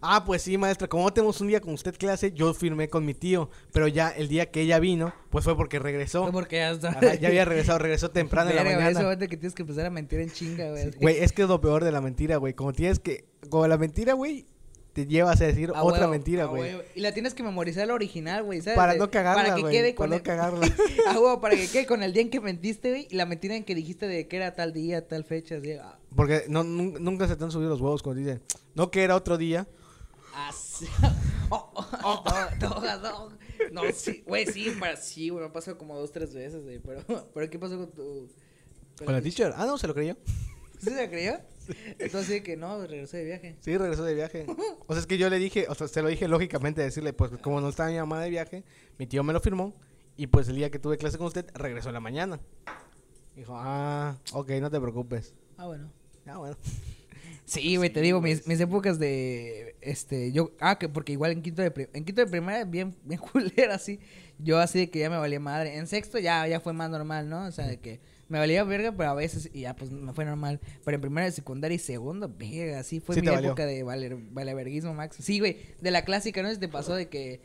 Ah, pues sí, maestra. Como no tenemos un día con usted clase, yo firmé con mi tío. Pero ya el día que ella vino, pues fue porque regresó. Fue porque ya está. Ajá, ya había regresado, regresó *laughs* temprano en la mañana. momento que tienes que empezar a mentir en chinga, güey. Sí, Güey, es que es lo peor de la mentira, güey. Como tienes que. Como la mentira, güey, te llevas a decir otra huevo, mentira, güey. Y la tienes que memorizar la original, güey, ¿sabes? Para no cagarla, Para que quede para con no el... cagarla. *laughs* Ah, huevo, para que quede con el día en que mentiste, güey. Y la mentira en que dijiste de que era tal día, tal fecha. Así, ah, Porque no, nun- nunca se te han subido los huevos cuando dicen, no que era otro día. así. *laughs* Oh, oh, oh, no, no, no. No, sí, güey, sí, para, sí, güey, me ha pasado como dos, tres veces, güey. Pero, *laughs* pero ¿qué pasó con tu. Con la teacher. Ah, no, se lo creyó. *laughs* ¿Sí se la creyó? Entonces, sí que no, regresé de viaje. Sí, regresó de viaje. O sea, es que yo le dije, o sea, se lo dije lógicamente decirle, pues como no estaba mi mamá de viaje, mi tío me lo firmó. Y pues el día que tuve clase con usted, regresó en la mañana. Dijo, ah, ok, no te preocupes. Ah, bueno. Ah, bueno. *laughs* Sí, güey, te digo, mis, mis épocas de, este, yo, ah, que porque igual en quinto de, en quinto de primaria, bien, bien *laughs* culera, así, yo así de que ya me valía madre, en sexto ya, ya fue más normal, ¿no? O sea, de que me valía verga, pero a veces, y ya, pues, me fue normal, pero en primera, secundaria y segundo, verga, así fue Sí mi valió. época de valer, valeverguismo, Max, sí, güey, de la clásica, ¿no? Si te pasó de que,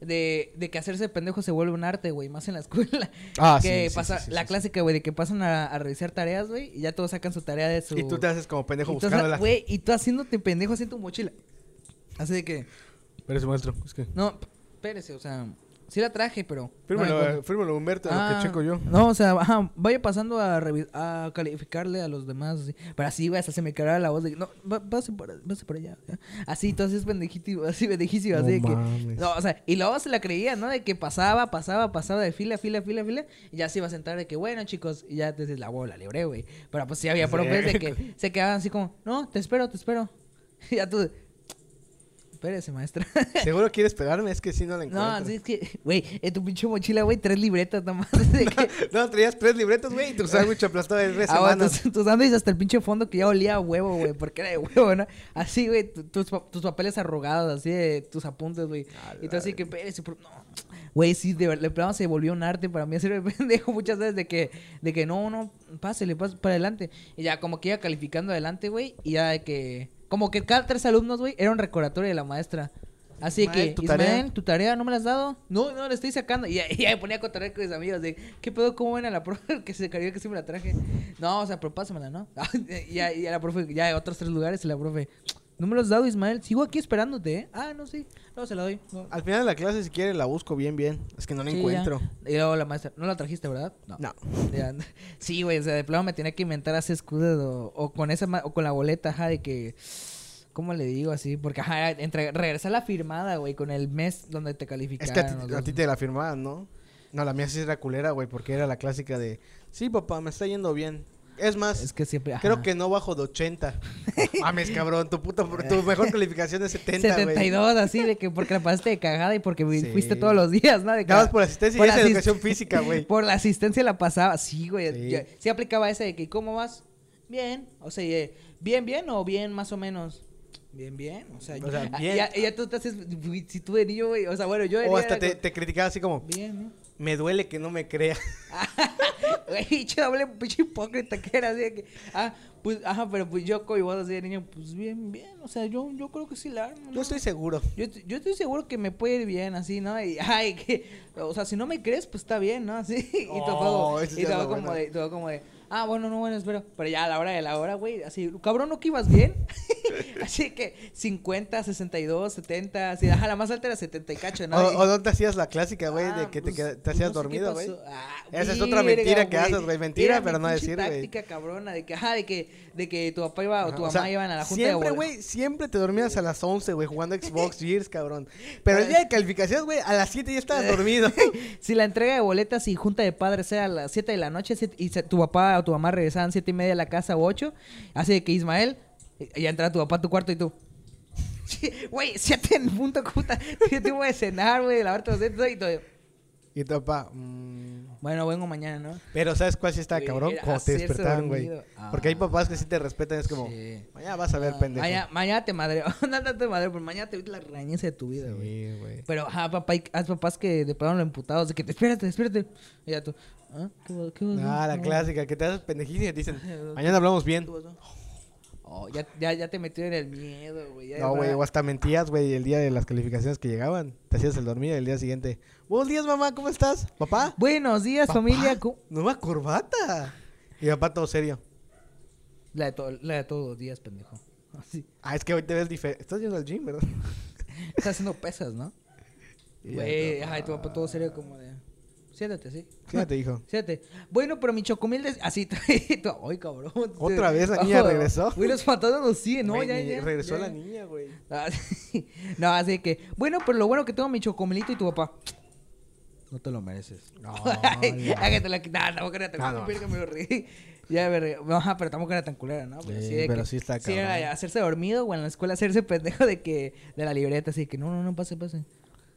de, de que hacerse pendejo se vuelve un arte, güey, más en la escuela, Ah, *laughs* que sí, pasa, sí, sí, la sí, clásica, güey, de que pasan a, a revisar tareas, güey, y ya todos sacan su tarea de su... Y tú te haces como pendejo Y tú, buscándola. güey, y tú haciéndote pendejo así en tu mochila. Así de que, Pero ese maestro, es que... no, espérese, o sea, sí la traje, pero. no Fírmalo, encuentro. eh, fírmalo, Humberto, Ah, lo que checo yo. No, o sea, ajá, vaya pasando a, a calificarle a los demás, así. Pero así, güey, hasta se me cargaba la voz de que, no, pase por, pase por allá. ya. Así, entonces pendejito, así pendejísimo, así de que. mames. No, o sea, y luego se la creía, ¿no? De que pasaba, pasaba, pasaba de fila, fila, fila, fila. Y ya se iba a sentar de que, bueno, chicos, y ya te dices, la bola, libre, güey. Pero pues sí había Sí. profes de que *laughs* se quedaban así como, no, te espero, te espero. *laughs* Y ya tú, espérese, maestra. *laughs* ¿Seguro quieres pegarme? Es que sí no la encuentro. No, así es que, güey, en tu pinche mochila, güey, tres libretas nomás. *laughs* De que, *laughs* No, traías tres libretos, güey, y tu sándwich aplastado de tres ah, tus, tus sándwiches hasta el pinche fondo que ya olía a huevo, güey, porque era de huevo, ¿no? Así, güey, tu- tus, tus papeles arrugados, así de tus apuntes, güey. Y tú así que, espérese, no. Güey, sí, de verdad, de plano se volvió un arte para mí hacer *laughs* pendejo muchas veces de que, de que no, no, pásele, pase para adelante. Y ya como que iba calificando adelante, güey, y ya de que, como que cada tres alumnos, güey, era un recordatorio de la maestra. Así Ismael, que, ¿tu Ismael, tarea? ¿tu tarea no me la has dado? No, no, la estoy sacando. Y ya *laughs* me ponía a contar con mis amigos de, ¿qué pedo? ¿Cómo ven a la *laughs* profe que se cayó que sí me la traje? No, o sea, pero pásamela, ¿no? y, ya, y ya la profe, ya otros tres lugares y la profe, ¿no me lo has dado, Ismael? Sigo aquí esperándote, ¿eh? Ah, no, sí, no, se la doy. No. Al final de la clase, si quieres, la busco bien, bien. Es que no la Sí, encuentro. ya. Y luego la maestra, ¿no la trajiste, verdad? No. No. Ya, Sí, güey, o sea, de plano me tenía que inventar así escudos o, o con esa o con la boleta, ajá, de que ¿cómo le digo así? Porque ajá, entre regresar la firmada, güey, con el mes donde te Es calificaron. que a ti te la firmaban, ¿no? No, la mía sí era culera, güey, porque era la clásica de, sí, papá, me está yendo bien. Es más, Es que siempre ajá. creo que no bajo de 80. *laughs* Mames, cabrón, tu puta, tu mejor calificación es 70, güey. 72 así de que porque la pasaste de cagada y porque Sí. fuiste todos los días, ¿no? De Nada más ca- por asistencia por y asist- educación física, *laughs* güey. Por la asistencia la pasaba, sí, güey. Sí. Aplicaba esa de que ¿cómo vas? Bien, o sea, eh, bien, bien o bien más o menos. Bien, bien, o sea, O sea, ya- bien. Ya, ya tú te haces, si tú de niño, güey, o sea, bueno, yo O hasta te, como, te criticaba así como, Bien, ¿no? Me duele que no me crea. *laughs* Güey, pinche doble, pinche hipócrita que era así de que, ah, pues, ajá, pero pues yo como vos así de niño, pues bien, bien, o sea, yo, yo creo que sí la armo, Yo estoy seguro. Yo, yo estoy seguro que me puede ir bien, así, ¿no? Y, ay, que, o sea, si no me crees, pues está bien, ¿no? Así, *laughs* y todo, Oh, y de, todo como de, ah, bueno, no, bueno, espero. Pero ya a la hora de la hora, güey, así, cabrón, ¿no que ibas bien? *laughs* Así que 50, 62, 70, así, ajá, la más alta era 70 y cacho, ¿no? O, o no te hacías la clásica, güey, de Ah, que te, pues, te pues, hacías no sé qué dormido, güey. Ah, Esa es otra mentira que haces, güey. Mentira, Era pero no decir, güey. táctica cabrona de que, ajá, de que, de que tu papá iba o tu mamá o sea, iban a la junta siempre, de güey, siempre te dormías a las 11, güey, jugando *laughs* Xbox Gears, cabrón. Pero el día de calificaciones, güey, a las 7 ya estabas *laughs* dormido. Si la entrega de boletas y junta de padres sea a las 7 de la noche y se- tu papá tu mamá regresaban 7 y media a la casa o 8, así de que Ismael, ya entra tu papá a tu cuarto y tú. *laughs* Güey, 7 en punto, *laughs* puta. Yo te voy a cenar, güey, lavarte los dientes y todo. y tu papá, mm. Bueno, vengo mañana, ¿no? Pero ¿sabes cuál sí está cabrón? Cuando te despertaban, güey. Porque hay Ah. papás que sí te respetan, es como, Sí. mañana vas a ver, Ah, pendejo. Mañana, mañana te madreo. *laughs* no, no te madreo, pero mañana te vi la rañeza de tu vida, güey. Sí, güey. Pero, ajá, papá, hay, hay papás que de plano lo emputados, de que te espérate, espérate. Y ya tú, ¿ah? ¿Qué, qué pasó? Ah, la ¿Qué clásica, que te haces pendejísimo y te dicen, mañana hablamos bien. Oh, ya, ya, ya te metió en el miedo, güey. No, güey, o hasta mentías, güey, el día de las calificaciones que llegaban. Te hacías el dormir el día siguiente. Buenos días, mamá, ¿cómo estás? ¿Papá? Buenos días, ¿Papá? familia. Nueva corbata. Y papá todo serio. La de, to- la de todos los días, pendejo. *laughs* Así. Ah, es que hoy te ves diferente. Estás yendo al gym, ¿verdad? *laughs* Estás haciendo pesas, ¿no? *laughs* Güey, ay, tu papá todo serio como de... Siéntate, sí. Fíjate, hijo. *laughs* Siéntate. Bueno, pero mi chocomil... de- Así, *laughs* ay, cabrón. ¿Otra vez la niña Oh, regresó? Güey, los fantasmas nos siguen, ¿no? Güey, ya, ya, regresó ya. la niña, güey. *laughs* Ah, sí. No, así que... Bueno, pero lo bueno que tengo mi chocomilito y tu papá... No te lo mereces. No, que te la quitaron, tampoco era tan no. verga, me reí. Ya, me reí. Ajá, pero tampoco era tan culera, ¿no? Pero Sí, sí, de pero que- sí está Sí, era hacerse dormido o en la escuela hacerse pendejo de que... De la libreta, así que no, no, no, pase, pase.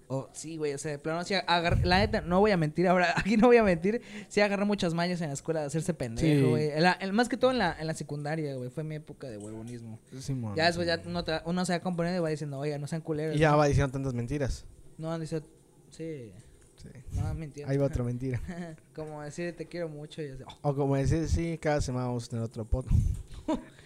O sí, güey, o sea, de plano, sí, agar- la neta, no voy a mentir ahora, *laughs* aquí no voy a mentir, sí agarré muchas mañas en la escuela de hacerse pendejo, Sí. güey. Más que todo en la, en la secundaria, güey, fue mi época de huevonismo. Simón. Ya después ya uno, te- uno se va componiendo y va diciendo, oiga, no sean culeros. Y ya ¿no? va diciendo tantas mentiras. No, dice, sí, Sí. no, mintiendo. Ahí va otra *laughs* mentira. Como decir, te quiero mucho y así, oh. O como decir, sí, cada semana vamos a tener otro pot. *laughs*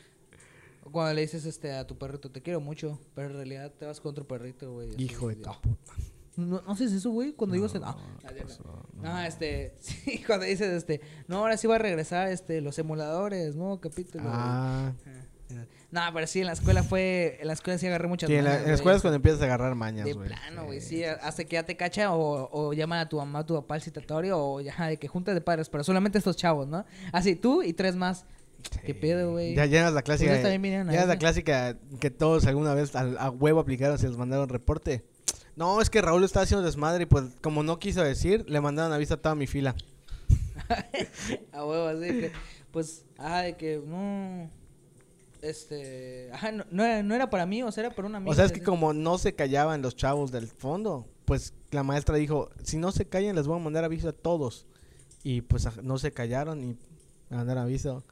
Cuando le dices este, a tu perrito, te quiero mucho, pero en realidad te vas con otro perrito, güey. Hijo de tu oh. puta. No, no haces eso, güey, cuando digo... No, No, ¿qué pasó? no, este, *laughs* sí, cuando dices, este, no, ahora sí va a regresar, este, los emuladores, nuevo capítulo. Ah. Ah, No, pero sí, en la escuela fue, en la escuela sí agarré muchas Sí, en la, mañas, en la güey. escuela es cuando empiezas a agarrar mañas, De güey. plano, güey, sí, hasta que ya te cacha o, o llaman a tu mamá, a tu papá al citatorio o ya de que juntas de padres, pero solamente estos chavos, ¿no? Así, tú y tres más. ¿Qué pedo, güey? Ya llenas la clásica. A ya es la clásica que todos alguna vez a, huevo aplicaron, se les mandaron reporte. No, es que Raúl estaba haciendo desmadre y pues como no quiso decir, le mandaron aviso a toda mi fila. *laughs* A huevo, así que, pues, ajá, de que no. Este. Ajá, no, no, era, no era para mí, o sea, era para una amiga. O sea, es que así. como no se callaban los chavos del fondo, pues la maestra dijo, si no se callan les voy a mandar aviso a todos. Y pues no se callaron y me mandaron aviso.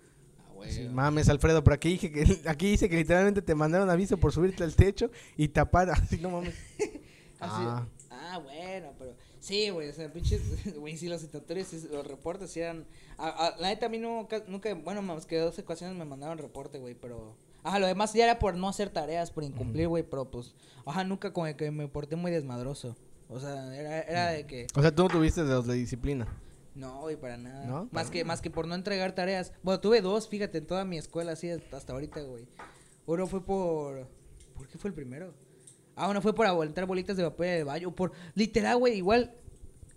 Mames, Alfredo, pero aquí dije que *laughs* aquí dice que literalmente te mandaron aviso por subirte al techo y tapar *laughs* así, no mames. *laughs* Así, Ah. ah. bueno, pero sí, güey, o sea, pinches, güey, sí, los citatorios, los reportes eran, a, a- la neta a mí nunca, nunca, bueno, más que dos ocasiones me mandaron reporte, güey, pero, ajá, lo demás ya era por no hacer tareas, por incumplir, güey, pero pues, ajá, nunca como que me porté muy desmadroso, o sea, era, era de que, O sea, tú no tuviste de los de disciplina. No, güey, para nada, ¿No? más que, más que por no entregar tareas, bueno, tuve dos, fíjate, en toda mi escuela, así, hasta ahorita, güey, uno fue por, ¿por qué fue el primero? Ah, uno fue por aguantar bolitas de papel de baño. Por, literal, güey, igual,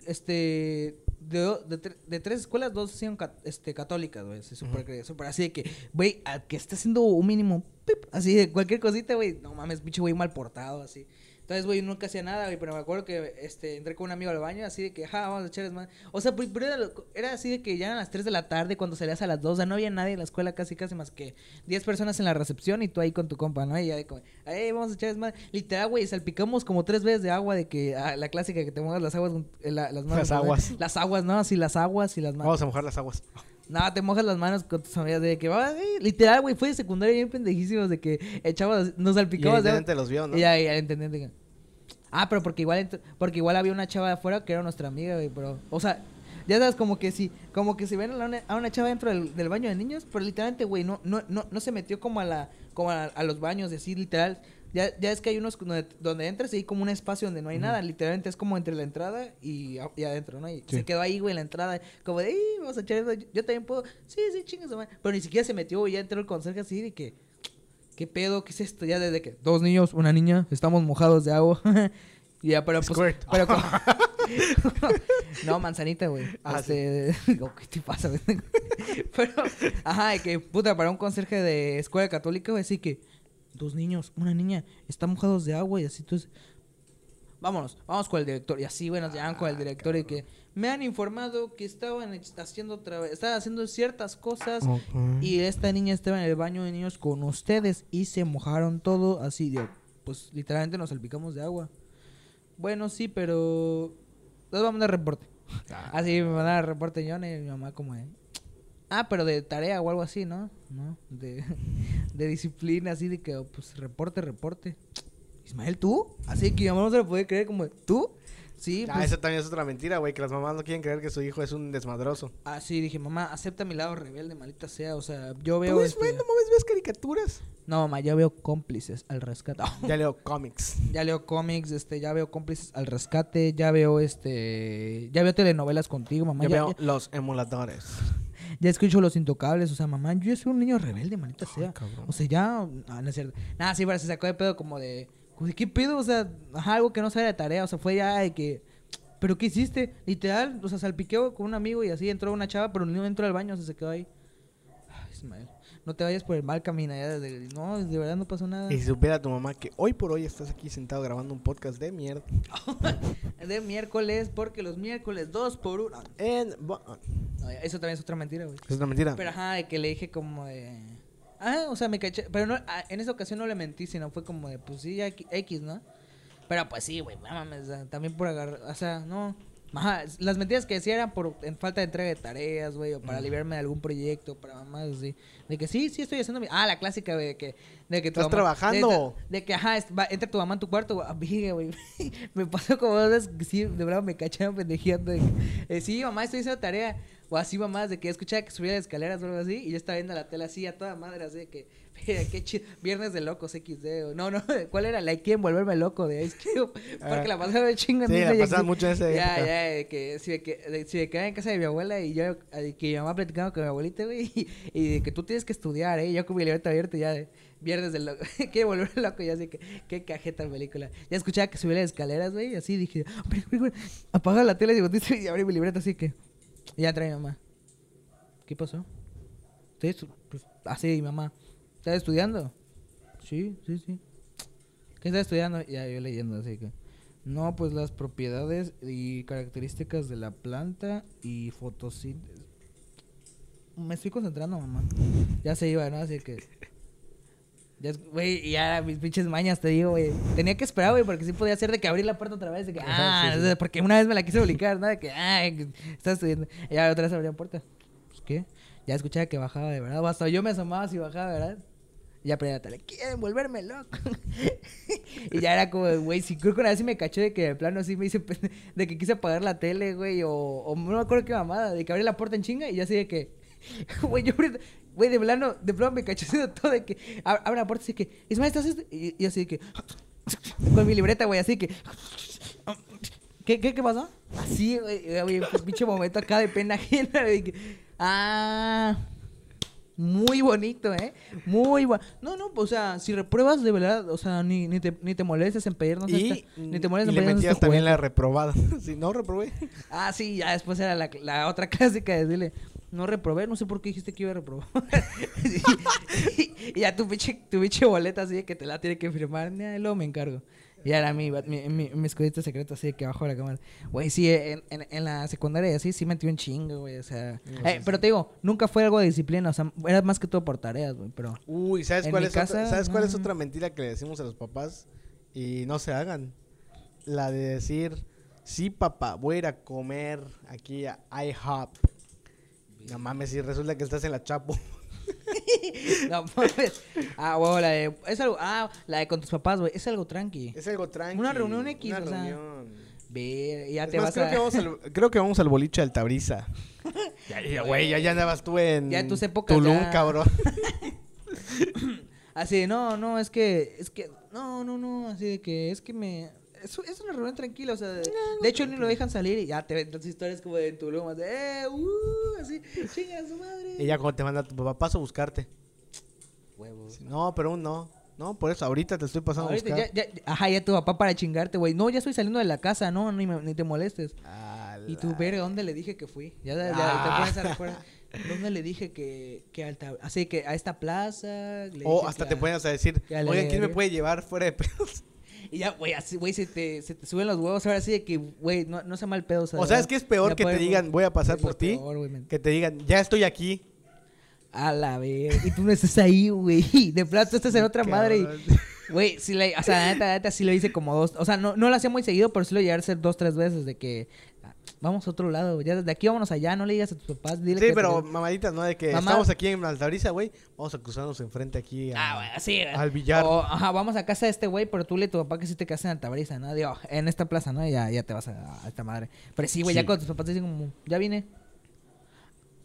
este, de, de, tre- de tres escuelas, dos hicieron este, católicas, güey. Así, súper, cre- súper así de que, güey, a que esté haciendo un mínimo, pip, así de cualquier cosita, güey. No mames, pinche güey mal portado, así. Entonces, güey, nunca hacía nada, güey, pero me acuerdo que este, entré con un amigo al baño, así de que, ja, vamos a echarles más. O sea, pero era, así de que ya eran las 3 de la tarde cuando salías a las 2, o sea, no había nadie en la escuela casi, casi más que 10 personas en la recepción y tú ahí con tu compa, ¿no? Y ya de como, ay, vamos a echarles más. Literal, güey, salpicamos como tres veces de agua de que, ah, la clásica que te mojas las aguas, eh, la- las manos. Las aguas. Las aguas, ¿no? Así las aguas y las manos. Vamos a mojar las aguas. No, te mojas las manos con tus amigas de que, "Ay", literal, güey, fue de secundaria bien pendejísimos de que echabas, nos Y salpicabas de evidentemente los vio, ¿no? y ya, ya entendí. de que- Ah, pero porque igual, porque igual había una chava de afuera que era nuestra amiga, güey, pero, o sea, ya sabes, como que si, como que si ven a una, a una chava dentro del, del baño de niños, pero literalmente, güey, no, no, no, no se metió como a la, como a, a los baños, y así, literal. Ya, ya es que hay unos donde, donde entras y hay como un espacio donde no hay nada, literalmente es como entre la entrada y, a- y adentro, ¿no? Y Sí. se quedó ahí, güey, la entrada, como de, "Ey, vamos a echar eso, yo, también puedo, sí, sí, chingas, pero ni siquiera se metió, güey, ya entró el conserje así de que, ¿qué pedo? ¿Qué es esto? Ya desde que dos niños, una niña, estamos mojados de agua. *laughs* Y ya, pero pues. Pero como- *laughs* no, manzanita, güey. Ah, este, *laughs* digo, ¿Qué te pasa, pero, ajá, de que puta, para un conserje de escuela católica, güey, así que dos niños, una niña, están mojados de agua y así, entonces. Vámonos, vamos con el director. Y así, bueno, nos llevan con el director y que me han informado que estaban haciendo estaban haciendo ciertas cosas y esta niña estaba en el baño de niños con ustedes y se mojaron todo así, de, pues literalmente nos salpicamos de agua. Bueno, sí, pero les vamos a mandar reporte. Ah. Así me mandaron reporte yo y mi mamá como de... Ah, pero de tarea o algo así, ¿no? ¿No? De, *laughs* de disciplina, así de que, pues, reporte, reporte. Ismael, ¿tú? Así que mamá no se lo puede creer como, ¿tú? Sí, Ah, pues... esa también es otra mentira, güey, que las mamás no quieren creer que su hijo es un desmadroso. Así dije, mamá, acepta mi lado rebelde, maldita sea. O sea, yo veo... ¿Tú ves, este- mames, ves caricaturas. No, mamá, yo veo cómplices al rescate. *laughs* Ya leo cómics. ya leo cómics, este, ya veo cómplices al rescate, ya veo este, ya veo telenovelas contigo, mamá. Yo Ya, veo ya- los emuladores. Ya escucho Los Intocables, o sea, mamá, yo soy un niño rebelde, maldita Ay, sea. cabrón. O sea, ya, ah, no es cierto. Nada, sí, pero se sacó de pedo como de, ¿qué pedo? O sea, algo que no sabe de tarea, o sea, fue ya de que, ¿pero qué hiciste? Literal, o sea, salpiqueo con un amigo y así entró una chava, pero no entró al baño, o sea, se quedó ahí. Ay, Ismael, no te vayas por el mal camino, ya desde, no, de verdad no pasó nada. Y si supiera tu mamá que hoy por hoy estás aquí sentado grabando un podcast de mierda. *laughs* De miércoles, porque los miércoles dos por uno. En... bo- No, ya, eso también es otra mentira, güey. Es una mentira. Pero ajá, de que le dije como de. Ah, o sea, me caché. Pero no, ah, en esa ocasión no le mentí, sino fue como de, pues sí, ya X- ¿no? Pero pues sí, güey, mames, también por agarrar. O sea, no. Ajá, las mentiras que decía eran por en falta de entrega de tareas, güey, o para liberarme de algún proyecto, para mamás así. De que sí, sí estoy haciendo mi... Ah, la clásica, güey, de que... De que tu Estás mamá- trabajando. De, de que, ajá, entra tu mamá en tu cuarto, güey, *laughs* me pasó como dos veces que sí, de verdad me cacharon pendejeando. de que, eh, sí, mamá, estoy haciendo tarea. O así, mamás, de que escuchaba que subía las escaleras o algo así, y yo estaba viendo la tele así a toda madre, así de que, qué chido, Viernes de Locos XD, no, no, *laughs* ¿cuál era? La quieren volverme loco de Ice Cube, *laughs* porque Ah. la pasaba de chingo en Sí, la pasaban mucho en esa Ya, época. ya, de que si me, que, de- si me quedaba en casa de mi abuela y yo, de que mi mamá platicando con mi abuelita, güey, *laughs* y, y de que tú tienes que estudiar, ¿eh? Yo con mi libreta abierta ya de Viernes del Loco, quiere volverme loco, ya sé que, qué cajeta película. Ya escuchaba que subía las escaleras, güey, y así dije, apaga la tele digo, y abrí mi libreta así que, y ya trae mamá. ¿Qué pasó? Estu- pues, así, mi mamá. ¿Estás estudiando? Sí, sí, sí. ¿Qué estás estudiando? Ya, yo leyendo, así que. No, pues las propiedades y características de la planta y fotosíntesis. Me estoy concentrando, mamá. Ya se iba, ¿no? Así que. Ya, güey, ya mis pinches mañas, te digo, güey. Tenía que esperar, güey, porque sí podía hacer de que abrir la puerta otra vez. De que, ah, sí, sí. porque una vez me la quise obligar, ¿no? De que, ah, estás estudiando. Ya otra vez abría la puerta. Pues, ¿qué? Ya escuchaba que bajaba de verdad. O yo me asomaba si bajaba, ¿verdad? Y ya prendía la tele. Quieren volverme loco. *laughs* y ya era como, güey, si creo que una vez sí me caché de que de plano sí me hice de que quise apagar la tele, güey, o, no me acuerdo qué mamada, de que abrí la puerta en chinga y ya sé de que, *laughs* güey, yo güey, de plano, de plano me caché haciendo todo de que ab- abre la puerta así que, Ismael, ¿estás esto? Y, y así de que, *laughs* con mi libreta, güey, así que, ¿qué, qué, qué pasó? Así, güey, pinche momento acá de pena ajena, de ah... Muy bonito, ¿eh? Muy bueno. No, no, o sea, si repruebas de verdad, o sea, ni, ni, te, ni te molestes en pedirnos Y, esta- ni te molestes y en le metías este también la reprobada. *laughs* si no reprobé. Ah, sí, ya después era la, la otra *laughs* clásica de decirle, no reprobé, no sé por qué dijiste que iba a reprobar. *laughs* y, y ya tu pinche, tu pinche boleta así de que te la tiene que firmar, ya, y luego me encargo. Y era mi, mi, mi, mi escudito secreto así de que abajo de la cámara. Güey, sí, en, en, en la secundaria así sí metí un chingo, güey, o sea... No, eh, pero te digo, nunca fue algo de disciplina, o sea, era más que todo por tareas, güey, pero... Uy, ¿sabes cuál, es, otra, casa, ¿sabes cuál es otra mentira que le decimos a los papás? Y no se hagan. La de decir, sí, papá, voy a ir a comer aquí a IHOP. No mames, si resulta que estás en la Chapo. *laughs* No mames. Ah, güey, la de... Es algo... Ah, la de con tus papás, güey, es algo tranqui. Es algo tranqui. Una reunión X, Una o sea, reunión. Ver, y ya Es te más, vas creo, a... que vamos al, creo que vamos al boliche al Tabriza. *laughs* ya, ya, güey, ya, ya andabas tú en Ya en tus épocas Tulum, ya. cabrón. *laughs* Así no, no, es que, es que, no, no, no, así de que, es que me, es, es una reunión tranquila, o sea, de, de hecho ni lo dejan salir y ya te ven las historias como de Tulum, así, eh, uh, así, chinga su madre. y ya cuando te manda tu papá, paso a buscarte. huevos. No, pero aún no. No, por eso ahorita te estoy pasando Ahorita a buscar. ya, ya, ajá, ya tu papá para chingarte, güey. No, ya estoy saliendo de la casa, no, ni, me- ni te molestes. Y tú, verga, ¿dónde le dije que fui? Ya, ya, Ah. te pones a recordar. ¿Dónde le dije que, que al tab- Así que a esta plaza. O hasta te a- pones a decir, oigan, ¿quién me verga". puede llevar fuera de pedos? *laughs* Y ya, güey, así, güey, se te, se te suben los huevos ahora sí de que, güey, no, no sea mal pedo. O sabes qué es peor ya que te digan, voy a pasar por ti, que te digan, ya estoy aquí. A la vez. Y tú no estás ahí, güey. *laughs* De plano tú estás en otra madre. *laughs* Güey, sí, le- o sea, neta, neta, sí lo hice como dos. O sea, no, no lo hacía muy seguido, pero sí lo llegué a hacer dos, tres veces. De que vamos a otro lado. Ya desde aquí vámonos allá. No le digas a tus papás. Dile Sí, que pero te- mamaditas, ¿no? De que Mamá- estamos aquí en Altabrisa, güey. Vamos a cruzarnos enfrente aquí a- Ah, sí. al billar. O, ajá, vamos a casa de este güey, pero tú le a tu papá que sí te quedas en Altabrisa, ¿no? Digo, en esta plaza, ¿no? Y ya, ya te vas a, a esta madre. Pero sí, güey, ya cuando tus papás te dicen como, ya vine.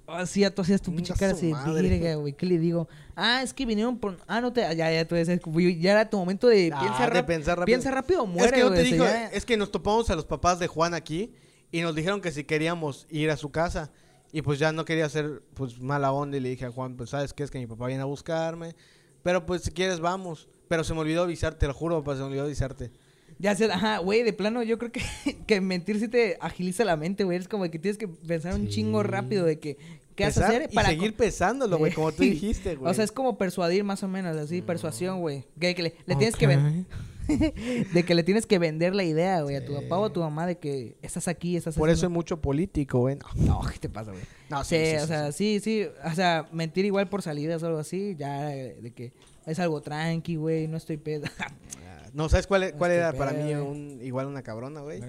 Así ya tú hacías tu pinche cara así, güey, ¿qué le digo? Ah, es que vinieron por... Ah, no te... Ya, ya, tú güey, ya era tu momento de... Ah, piensa, de pensar rápido. Piensa rápido o muere, es que yo te es que nos topamos a los papás de Juan aquí y nos dijeron que si queríamos ir a su casa. Y pues ya no quería hacer pues mala onda y le dije a Juan, pues sabes qué es que mi papá viene a buscarme. Pero pues si quieres vamos. Pero se me olvidó avisarte, te lo juro, papá, se me olvidó avisarte. Ya sé, ajá, güey, de plano yo creo que, *laughs* que mentir sí te agiliza la mente, güey. Es como que tienes que pensar un chingo rápido de que... ¿Qué vas a hacer? y Para seguir co- pesándolo, güey, como tú *laughs* dijiste, güey. O sea, es como persuadir más o menos, así, persuasión, güey. Que, que le, le tienes que vender. *laughs* de que le tienes que vender la idea, güey, a tu papá o a tu mamá de que estás aquí, estás Por eso haciendo- mucho político, güey. No. No, ¿qué te pasa, güey? No, sí, sí, sí, o sea, sí, sí. O sea, mentir igual por salidas o algo así, ya eh, de que es algo tranqui, güey, no estoy pedo. *laughs* No, ¿sabes cuál, cuál Este era para mí un, igual una cabrona, güey?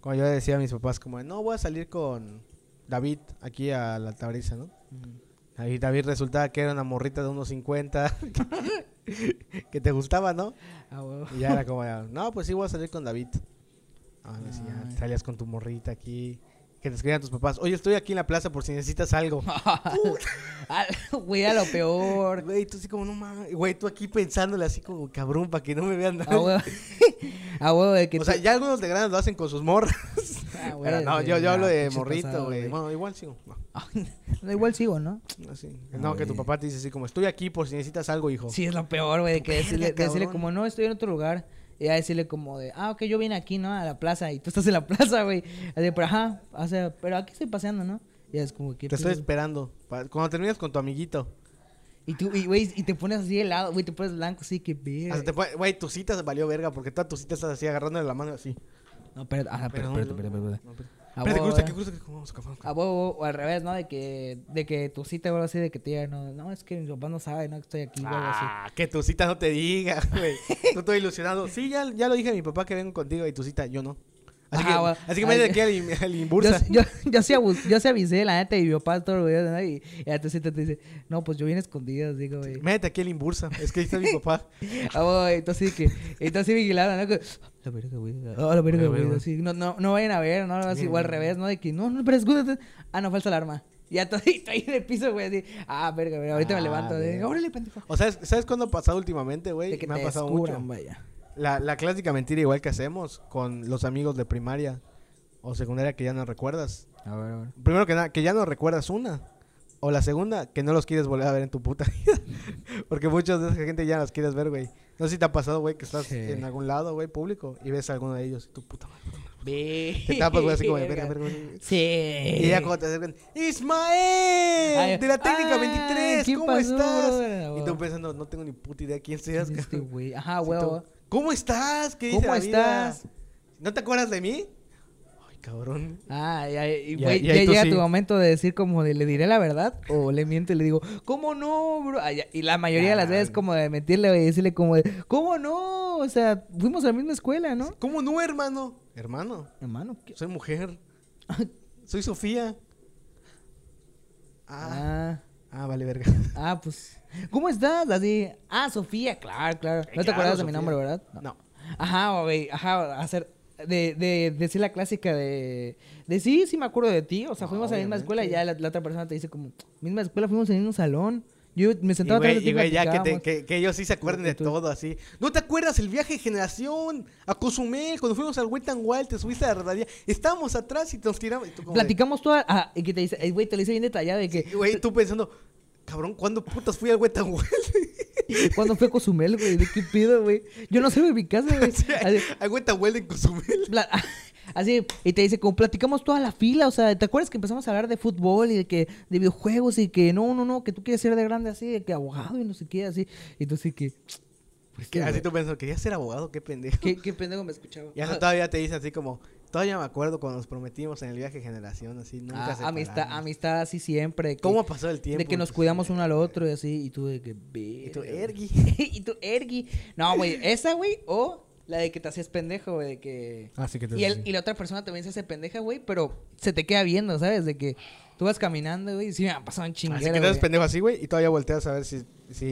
Cuando yo decía a mis papás como, no, voy a salir con David aquí a la tabriza, ¿no? Ahí David resultaba que era una morrita de unos 50 *laughs* que te gustaba, ¿no? Ah. Y ya era como, no, pues sí voy a salir con David. Ah, salías con tu morrita aquí. Que te escribían tus papás, oye, estoy aquí en la plaza por si necesitas algo. *laughs* Güey, era lo peor. Güey, tú así como, no mames. Güey, tú aquí pensándole así como, cabrón, para que no me vean nada. Ah, *laughs* Ah, güey, de que O sea, ya algunos de grandes lo hacen con sus morras. Ah, güey, Pero no, de yo, hablo de morrito, güey. Bueno, igual sí. No, *laughs* No, igual sigo, ¿no? así. Ah, no, que tu papá te dice así como, estoy aquí por si necesitas algo, hijo. Sí, es lo peor, güey, de que decirle, Verga, decirle como, no, estoy en otro lugar. Y a decirle como de, ah, ok, yo vine aquí, ¿no? A la plaza. Y tú estás en la *laughs* plaza, güey. Así, pero ajá, o sea, pero aquí estoy paseando, ¿no? Y es como que... Te estoy esperando. Cuando termines con tu amiguito. Y tú, y, güey, y te pones así helado, güey, te pones blanco, así que verga. Hasta te pone- Güey, tu cita se valió verga porque toda tu cita estás así agarrándole la mano así. No, pero, Perdón, espérate, espérate, espérate. No, espérate. A Espérate, huevo, cruza, eh. que cruza, que vamos a huevo, o al revés, ¿no? De que, de que tu cita algo así, de que te digan, no, no, es que mi papá no sabe, ¿no? Que estoy aquí algo así. Ah, que tu cita no te diga, güey. Tú estoy ilusionado. Sí, ya, ya lo dije a mi papá que vengo contigo y tu cita, yo no. Así Ajá, que, güey. así que métete aquí al, al Yo, Imbursa. yo, yo, sí abus- yo sí avisé, la neta, y mi papá todo orgulloso, ¿no? Y, y a tu cita te dice, no, pues yo vine escondido, digo, güey. Métete aquí al Imbursa. Es que ahí está mi *laughs* papá. Ah, güey, entonces sí que, entonces vigilado, ¿no? Que, la verga, güey. Ah, la verga, Güey. Así, no, no, no vayan a ver, ¿no? Así, igual al revés, ¿no? De que, no, no, pero escúchate. Ah, no, falsa alarma. Y ya *laughs* está ahí en el piso, güey, así. Ah, verga, güey. Ahorita me Ah, levanto. De, verga. órale, pendejo. O sea, ¿sabes cuándo ha pasado últimamente, güey? Me ha pasado descubran, mucho. vaya. La, la clásica mentira igual que hacemos con los amigos de primaria o secundaria que ya no recuerdas. A ver, a ver. Primero que nada, que ya no recuerdas una. O la segunda, que no los quieres volver a ver en tu puta *laughs* vida. Porque muchos de esa gente ya los quieres ver, güey. No sé si te ha pasado, güey, que estás Sí. en algún lado, güey, público, y ves a alguno de ellos. y Tu puta madre. Te tapas, güey, así como de verga, verga, verga. Sí. Y ya cuando te acercan, ¡Ismael! Ay, de la técnica ay, 23, ¿qué ¿cómo pasó, estás? brother? Y tú pensando, no tengo ni puta idea quién seas. Este güey. Ajá, Sí, güey. tú, ¿Cómo estás? ¿Qué ¿Cómo vida? estás? ¿No te acuerdas de mí? Ay, cabrón. Ah, ya, y, Ya- llega sí. tu momento de decir como de le diré la verdad o le miento y le digo, ¿cómo no, bro? Ah, y la mayoría de las veces como de mentirle güey, y decirle como de, ¿cómo no? O sea, fuimos a la misma escuela, ¿no? ¿Cómo no, hermano? Hermano, Hermano, ¿qué? soy mujer. Soy Sofía. Ah, Ah, ah, vale, verga. *laughs* ah, pues, ¿cómo estás? Así, ah, Sofía, claro, claro. ¿No te claro, acuerdas de mi nombre, verdad? No. Ajá, güey, ajá, hacer, de, de decir la clásica de, de sí, sí me acuerdo de ti, o sea, fuimos a la misma escuela y ya la, la otra persona te dice como, misma escuela, fuimos en el mismo salón, yo me Y sentaba güey, ti y güey, ya que, te- que, que ellos sí se acuerden Y de todo así. ¿No te acuerdas el viaje de generación a Cozumel? Cuando fuimos al Wet n Wild, te subiste a la radía. Estábamos atrás y nos tiramos. y tú como de- Platicamos toda, ah, y que te dice, güey, te lo hice bien detallado de que, Y, Güey, tú pensando, cabrón, ¿cuándo putas fui al Wet n Wild? Cuando fui a Cozumel, güey, ¿de qué pido, güey? Yo no sé de mi casa, güey. Agüita huele en Cozumel. *laughs* así, y te dice, como platicamos toda la fila, o sea, ¿te acuerdas que empezamos a hablar de fútbol y de que, de videojuegos y que no, no, no, que tú quieres ser de grande así, de que abogado y no sé qué, así. Y tú así que, pues, Que qué, así tú pensas, quería ser abogado, qué pendejo. ¿Qué, qué pendejo me escuchaba. Y hasta todavía te dice así como, todavía me acuerdo cuando nos prometimos en el viaje de generación, así, nunca Ah, se amistad, amistad así siempre. de que- ¿Cómo pasó el tiempo? De que nos Pues, cuidamos uno al otro y así, y tú de que... Y tú. Ergi. *laughs* y tú, Ergi. No, güey, esa, güey, o la de que te hacías pendejo, güey, de que... Ah, sí que te Y, el, y la otra persona también se hace pendeja, güey, pero se te queda viendo, ¿sabes? De que tú vas caminando, güey, y sí me ha pasado un Así que te das pendejo así, güey, y todavía volteas a ver si... Si,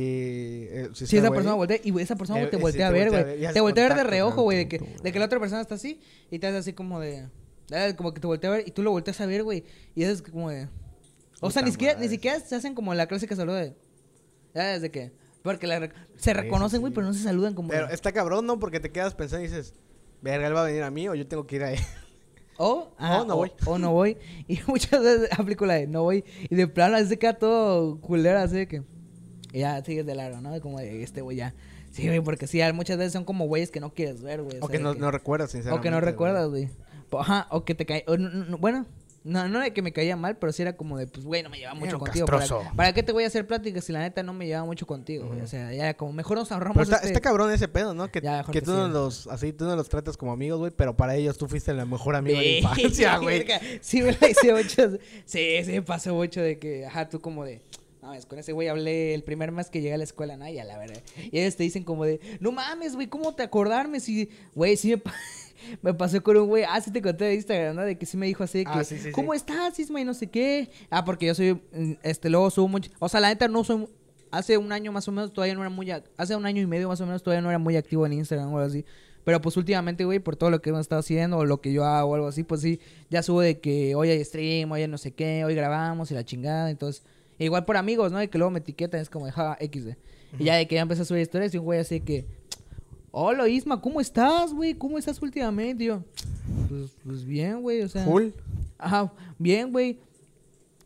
eh, si, esa güey. persona voltea, y esa persona Eh, te voltea a ver, voltea a güey. ver, Te voltea a ver de reojo, güey, de que, de que la otra persona está así, y te hace así como de... eh, Como que te voltea a ver, y tú lo volteas a ver, güey, y es como de... O sea, ni siquiera, ni siquiera se hacen como la clásica saluda de... Ya desde que... Porque la se reconocen, güey, sí. pero no se saludan como... Pero está cabrón, ¿no? Porque te quedas pensando y dices, verga, él va a venir a mí o yo tengo que ir a él. O, ajá, O no o- voy. *laughs* O, no voy. Y *laughs* muchas veces *laughs* aplico la de no voy. Y de plano así se queda todo culero, así de que. Y ya sigues de largo, ¿no? Como de este güey ya. Sí, güey, porque sí, muchas veces son como güeyes que no quieres ver, güey. O sea, que no, no recuerdas, o sinceramente. que no recuerdas, güey. Ajá, o que te cae. o no- no- bueno, no, no de que me caía mal, pero sí era como de, pues, güey, no me llevaba mucho Era contigo. ¿Para. ¿Para qué te voy a hacer pláticas si la neta no me llevaba mucho contigo? O sea, ya como mejor nos ahorramos. Pero está, este- está cabrón ese pedo, ¿no? Que, Ya, que que tú no sí. los, así, tú no los tratas como amigos, güey, pero para ellos tú fuiste el mejor amigo de la infancia, *laughs* güey. Sí, me la hice mucho. Sí, sí, me pasó mucho de que, ajá, tú como de. No, es con ese güey hablé el primer mes que llegué a la escuela, ¿no? Ya, la verdad. Y ellos te dicen como de, no mames, güey, ¿cómo te acordarme? Si, güey, sí me, pa- *laughs* me pasó con un güey, ah, sí te conté de Instagram, ¿no? De que sí me dijo así de que, Ah, sí, sí, sí. ¿cómo estás, Isma? Y no sé qué. Ah, porque yo soy, mm, este, luego subo mucho. O sea, la neta no soy, hace un año más o menos todavía no era muy, ac- hace un año y medio más o menos todavía no era muy activo en Instagram o algo así. Pero pues últimamente, güey, por todo lo que hemos estado haciendo o lo que yo hago o algo así, pues sí, ya subo de que hoy hay stream, hoy hay no sé qué, hoy grabamos y la chingada, entonces... Igual por amigos, ¿no? De que luego me etiquetan, es como ja, XD. Y ya de que ya empecé a subir historias y un güey así que... Hola Isma, ¿cómo estás, güey? ¿Cómo estás últimamente? Y yo, pues, pues bien, güey, o sea... Cool. Ajá, bien, güey.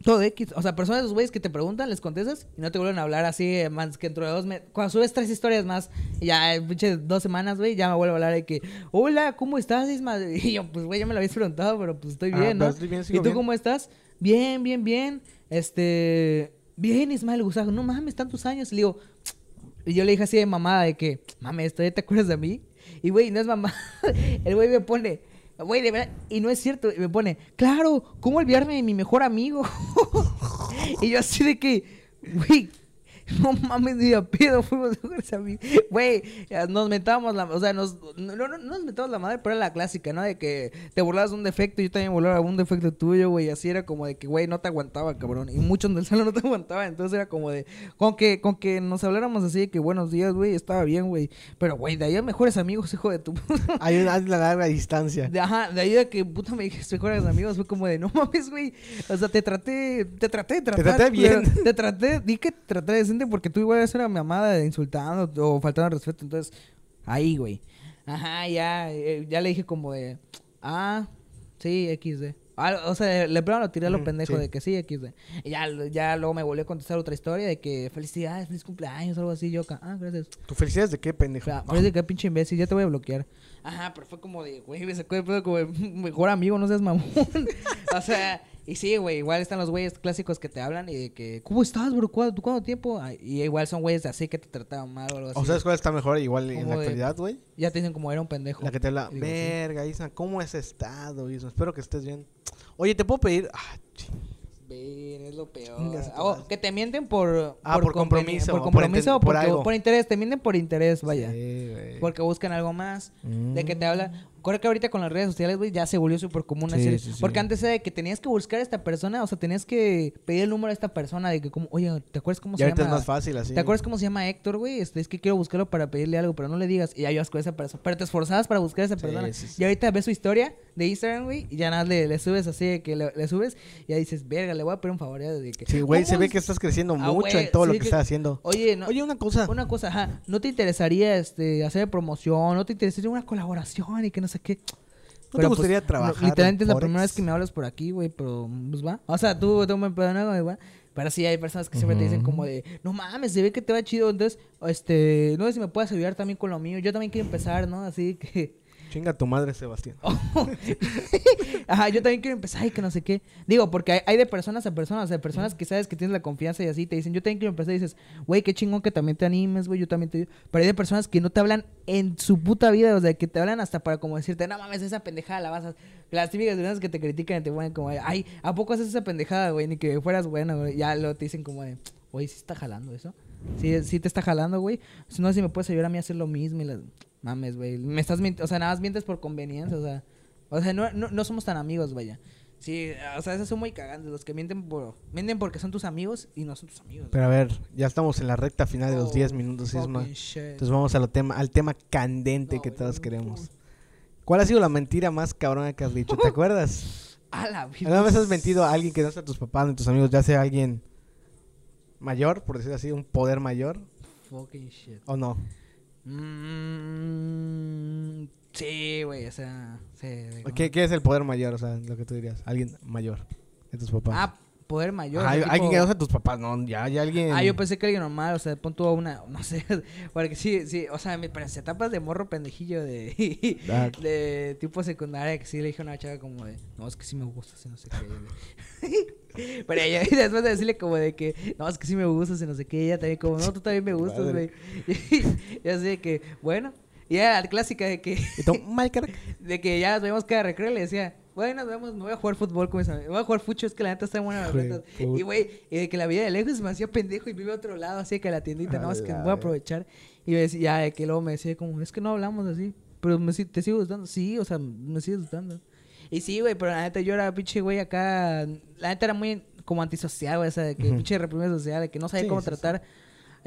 Todo X. O sea, personas de esos güeyes que te preguntan, les contestas y no te vuelven a hablar así, eh, más que dentro de dos meses. Cuando subes tres historias más, y ya, eh, pinche dos semanas, güey, ya me vuelve a hablar de que, hola, ¿cómo estás, Isma? *laughs* Y yo, pues, güey, ya me lo habías preguntado, pero pues estoy Ah, bien, ¿no? estoy bien, ¿Y sigo tú bien. cómo estás? Bien, bien, bien. Este, bien, Ismael Gusajo. No mames, tantos años. Y le digo, y yo le dije así de mamada de que, mames, ¿todavía te acuerdas de mí? Y güey, no es mamá. *laughs* El güey me pone, güey, de verdad, y no es cierto. Y me pone, claro, ¿cómo olvidarme de mi mejor amigo? *laughs* y yo así de que, güey, *laughs* no mames, ni a pedo fuimos *laughs* amigos. Güey, ya nos metábamos la, o sea, nos, no, no, no nos metábamos la madre, pero era la clásica, ¿no? De que te burlabas de un defecto, yo también burlaba de un defecto tuyo, güey, así era como de que, güey, no te aguantaba, cabrón. Y muchos del salón no te aguantaban, entonces era como de, con que, con que nos habláramos así de que buenos días, güey, estaba bien, güey. Pero, güey, de ahí a mejores amigos, hijo de tu Hay una, hay una larga distancia. de, ajá, de ahí a que puta me dijiste mejores amigos, fue como de no mames, güey. O sea, te traté, te traté de tratar. traté bien. Te traté, di que te traté porque tú igual eres una mamada de insultando o faltando al respeto. Entonces, ahí, güey. Ajá, ya, eh, ya le dije como de, ah, sí, XD. Ah, o sea, le plano lo tiré a lo pendejo sí. de que sí, XD. Y ya, ya luego me volvió a contestar otra historia de que felicidades, feliz cumpleaños, algo así. Yo, acá, ah, gracias. ¿Tu felicidad es de qué, pendejo? O sea, parece que pinche imbécil, ya te voy a bloquear. Ajá, pero fue como de, güey, me sacó de pedo como de, mejor amigo, no seas mamón. *laughs* o sea, y sí, güey, igual están los güeyes clásicos que te hablan y de que, ¿cómo estás, bro? ¿Cuánto, cuánto tiempo? Ah, Y igual son güeyes así que te trataban mal o algo así. ¿O sabes cuál está mejor igual en la de- actualidad, güey? ya te dicen como era un pendejo. La que te habla, digo, sí. verga, Isma, ¿cómo has estado, Isma? Espero que estés bien. Oye, ¿te puedo pedir? Ah. Ven, es lo peor. Oh, madre. que te mienten por... Ah, por compromiso, Por compromiso o por algo. por interés. Te mienten por interés, vaya. Sí. Porque buscan algo más. De que te Mm. Creo que ahorita con las redes sociales, güey, ya se volvió súper común Sí, hacer- sí, sí. Porque antes era de que tenías que buscar a esta persona, o sea, tenías que pedir el número a esta persona de que como, oye, ¿te acuerdas cómo Y se ahorita llama? es más fácil así. ¿Te acuerdas cómo se llama Héctor, güey? Este, es que quiero buscarlo para pedirle algo, pero no le digas. Y ya ibas con esa persona. Pero te esforzabas para buscar a esa persona. Y ahorita ves su historia de Instagram, güey, y ya nada, le, le subes así, de que le, le subes, y ya dices, verga, le voy a pedir un favor. ya, de que, Sí, güey, se ¿cómo ve que estás creciendo Ah, mucho güey, en todo lo que, que- estás haciendo. Oye, no, Oye, una cosa. una cosa, ajá, ¿no te interesaría este, hacer promoción? ¿No te interesaría una colaboración y que no sé qué? ¿No te gustaría trabajar Literalmente es la primera vez que me hablas por aquí, güey, pero pues va. O sea, tú, tú me perdonas, güey. Pero sí hay personas que siempre te dicen como de, no mames, se ve que te va chido, entonces, este, no sé si me puedes ayudar también con lo mío, yo también quiero empezar, ¿no? Así que... Chinga tu madre, Sebastián. *laughs* Ajá, yo también quiero empezar y que no sé qué. Digo, porque hay, hay de personas a personas, de personas que sabes que tienes la confianza y así te dicen, yo también quiero empezar y dices, güey, qué chingón que también te animes, güey, yo también te... Pero hay de personas que no te hablan en su puta vida, o sea, que te hablan hasta para como decirte, no mames, esa pendejada la vas a... Las típicas personas que te critican y te ponen como, ay, ¿a poco haces esa pendejada, güey? Ni que fueras buena, güey. Ya lo te dicen como de, güey, ¿sí está jalando eso? Sí, sí te está jalando, güey. Si no, si me puedes ayudar a mí a hacer lo mismo y las... Mames, güey. Me estás mintiendo, o sea, nada más mientes por conveniencia, o sea... O sea, no, no, no somos tan amigos, vaya. Sí, o sea, esos son muy cagantes. Los que mienten por mienten porque son tus amigos y no son tus amigos. Pero a ver, ya estamos en la recta final de los 10 minutos, Isma. Oh, Fucking shit. Entonces vamos a lo tema, al tema candente No, que todos queremos. ¿Cuál ha sido la mentira más cabrona que has dicho? ¿Te *laughs* acuerdas? A la vida. ¿Alguna vez has mentido a alguien que no sea tus papás ni tus amigos, ya sea alguien mayor, por decir así, un poder mayor, Fucking shit. o no? Mm, sí, güey, o sea, sí. ¿Qué, qué es el poder mayor? O sea, lo que tú dirías, alguien mayor de tus papás. Ah, poder mayor. Ajá, o sea, alguien tipo- que no sea tus papás, no, ya, ya alguien... Ah, yo pensé que alguien normal, o sea, pon tú a una, *laughs* no sé, porque sí, sí, o sea, me parece etapas de morro pendejillo de, *laughs* Ah. de tipo secundaria, que sí le dije a una chava como de, no, es que sí me gusta, si no sé qué. *laughs* Pero ella, y después de decirle como de que, no, es que sí me gustas, y no sé qué, ella también como, no, tú también me gustas, güey. Y así de que, bueno, y era la clásica de que, de que ya nos vemos cada recreo, le decía, bueno, nos vemos, me voy a jugar fútbol con mis amigos, me voy a jugar fucho, es que la neta está buena puta. Y güey, y de que la vida de lejos me hacía pendejo y vive a otro lado, así que la tiendita, no, es que voy a aprovechar. Y decía, ya, de que luego me decía como, es que no hablamos así, pero me, te sigo gustando, sí, o sea, me sigue gustando. Y sí, güey, pero la neta yo era pinche güey acá, la neta era muy como antisocial, güey, o sea, de que Ujú. pinche reprimido social, de que no sabía Sí, cómo sí, sí.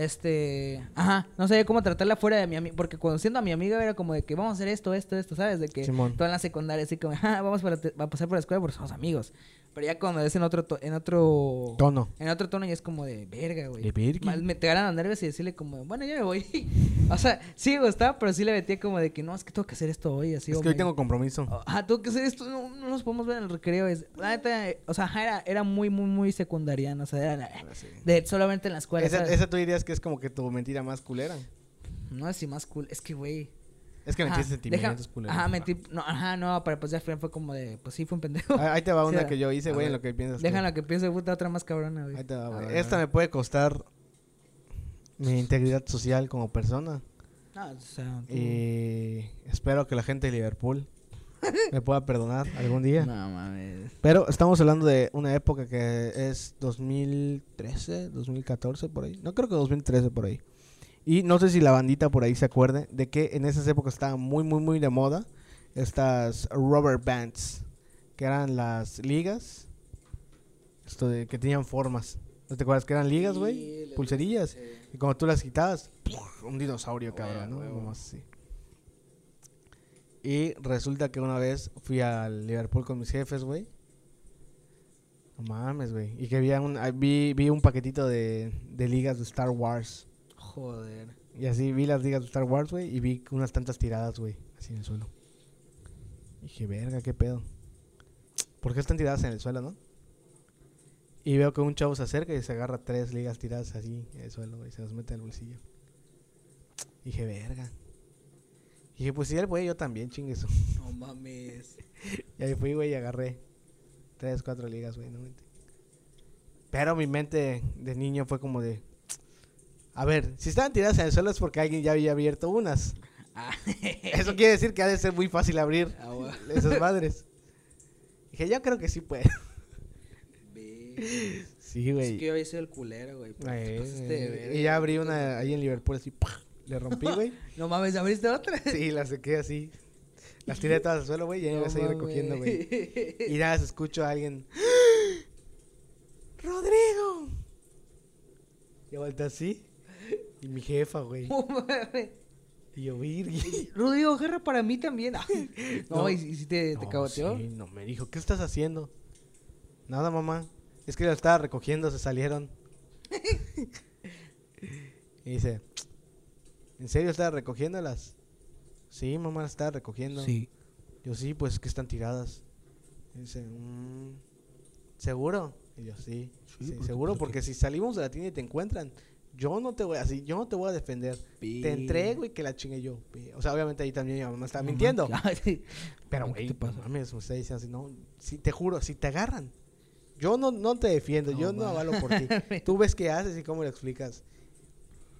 Este, ajá, no sabía cómo tratarla fuera de mi amiga, porque conociendo a mi amiga era como de que vamos a hacer esto, esto, esto, ¿sabes? De que Simón. toda la secundaria así como, ah, vamos para te- a pasar por la escuela porque somos amigos. Pero ya cuando es en otro to- en otro Tono. en otro tono ya es como de verga, güey. De verga. Me te ganan los nervios y decirle como, bueno, ya me voy. *laughs* o sea, sí me gustaba, pero sí le metía como de que no, es que tengo que hacer esto hoy, así Es que hoy tengo compromiso. Ah, tengo que hacer esto, no, no nos podemos ver en el recreo. Es, la neta, eh, o sea, era, era muy, muy, muy secundariana. O sea, era de solamente en la escuela. Esa, tú dirías que es como que tu mentira más culera. No es si más cool. Es que, güey. Es que ajá, mentiste sentimientos culeros. Ajá, mentí. No, ajá, no, pero pues ya fue, como de, pues sí, fue un pendejo. Ah, Ahí te va *laughs* una que yo hice, güey, en lo que piensas. tú. Déjalo que piense, puta, otra más cabrona, güey. Ahí te va, güey. Esta me puede costar mi *laughs* integridad social como persona. No, o sea, tú- Y espero que la gente de Liverpool *laughs* me pueda perdonar algún día. No mames. Pero estamos hablando de una época que es 2013, 2014 por ahí. No creo que 2013 por ahí. Y no sé si la bandita por ahí se acuerde de que en esas épocas estaban muy, muy, muy de moda estas rubber bands, que eran las ligas, esto de que tenían formas. ¿No te acuerdas que eran ligas, güey? Pulserillas. sí. Y cuando tú las quitabas, un dinosaurio, cabrón, ¿no? así. Y resulta que una vez fui al Liverpool con mis jefes, güey. No mames, güey. Y que había un, ah, vi, vi un paquetito de, de ligas de Star Wars. Joder. Y así vi las ligas de Star Wars, güey. Y vi unas tantas tiradas, güey. Así en el suelo. Y dije, verga, qué pedo. ¿Por qué están tiradas en el suelo, no? Y veo que un chavo se acerca y se agarra tres ligas tiradas así en el suelo, güey. Se las mete en el bolsillo. dije, verga. Y dije, pues si él puede, yo también, chingue eso. No mames. *laughs* Y ahí fui, güey, y agarré tres, cuatro ligas, güey, no mente. Pero mi mente de niño fue como de... A ver, si estaban tiradas en el suelo es porque alguien ya había abierto unas. Ah, *laughs* Eso quiere decir que ha de ser muy fácil abrir ah, esas madres. Dije, yo creo que sí puede. Sí, Es güey. que yo había sido el culero, güey. Eh, y ya abrí una ahí en Liverpool así, ¡pah! le rompí, *laughs* güey. No mames, ¿abriste otra? Sí, las sequé así. Las tiré todas al suelo, güey, y ahí voy a seguir recogiendo, güey. Y nada, se escucho a alguien. *laughs* ¡Rodrigo! Yo volteé así. Y mi jefa, güey. *laughs* Y yo, virgi. *laughs* Rodrigo, guerra para mí también. *laughs* No, No. ¿y si y si te, te No, cagoteó? sí, no, me dijo, ¿qué estás haciendo? Nada, mamá. Es que la estaba recogiendo, se salieron. y dice, ¿en serio estaba recogiéndolas? Sí, mamá, las estaba recogiendo. Yo sí, pues que están tiradas. Y dice, "Mm, ¿seguro? Y yo, sí, Sí, sí, seguro, porque si salimos de la tienda y te encuentran, yo no te voy a, así, yo no te voy a defender. Pi. Te entrego y que la chingue yo. pi. O sea, obviamente ahí también mi mamá está Mamá, mintiendo. *laughs* Pero, ¿Qué güey, no mames, me está diciendo así, no, sí, te juro, si te agarran, yo no, no te defiendo, yo No no avalo por ti. *laughs* Tú ves qué haces y cómo le explicas.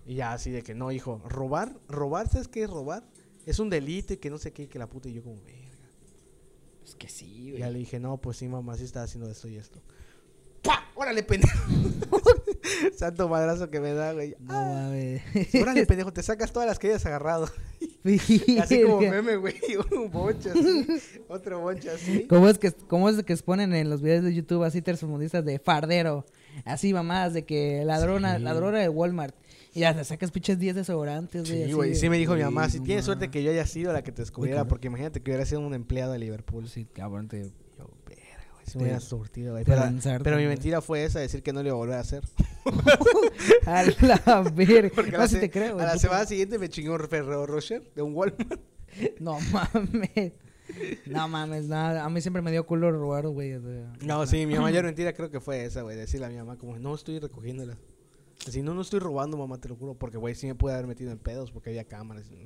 Y ya así de que no, hijo, robar, robar, ¿sabes qué es robar? Es un delito y que no sé qué, y que la puta y yo como, verga. Es que sí, güey. ya le dije, no, pues sí, mamá, sí está haciendo esto y esto. ¡Pah! ¡Órale, pendejo! *laughs* Santo madrazo que me da, güey. No Ah, mames. ¡Órale, pendejo! Te sacas todas las que hayas agarrado. *laughs* *laughs* Así como meme, güey. Un bonche así. Otro bonche así. ¿Cómo es que cómo es que exponen en los videos de YouTube así tercermundistas de fardero? Así mamadas de que ladrona, Sí. ladrona de Walmart. Y ya te sacas pinches 10 desodorantes, güey. Sí, güey. Sí me dijo mi Güey, mamá, si no tienes suerte mames. que yo haya sido la que te descubriera, porque imagínate que hubiera sido un empleado de Liverpool. Sí, cabrón, te... Yo, verga, güey. Si me hubiera surtido, güey. Pero, pero mi mentira fue esa, decir que no lo iba a volver a hacer. *laughs* A la verga. No, la, se- te creo, a la semana siguiente me chingó un Ferrero Rocher de un Walmart. *laughs* No mames. No mames, nada. A mí siempre me dio culo robar, güey. No, sí, mi mayor *laughs* mentira creo que fue esa, güey. Decirle a mi mamá como, no estoy recogiéndola. Así, no, no estoy robando, mamá, te lo juro. Porque, güey, sí me pude haber metido en pedos porque había cámaras. ¿no?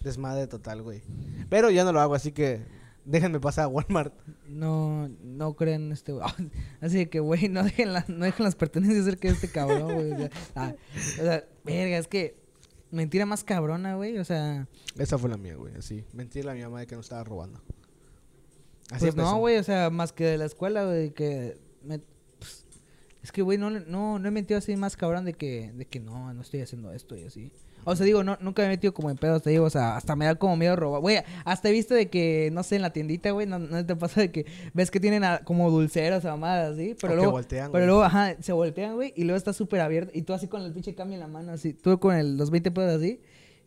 Desmadre total, güey. Pero ya no lo hago, así que déjenme pasar a Walmart. No, no creen este. *laughs* Así de que, güey, no dejen, la- no dejen las pertenencias cerca de este cabrón, güey. O sea, *laughs* ah, o sea, verga, es que mentira más cabrona, güey. O sea, Esa fue la mía, güey. Así, mentirle a mi mamá de que no estaba robando. Así pues empezó. no, güey, o sea, más que de la escuela, güey, que me- pues, es que, güey, no, no, no he metido así más cabrón de que, de que no, no estoy haciendo esto y así. O sea, digo, no, nunca me he metido como en pedos, te digo, o sea, hasta me da como miedo robar. Güey, hasta he visto de que, no sé, en la tiendita, güey, no, no te pasa de que ves que tienen a- como dulceras o mamadas, así, pero O que luego, voltean, pero güey. luego, ajá, se voltean, güey, y luego está súper abierto, y tú así con el pinche cambio en la mano, así, tú con el, los 20 pesos así,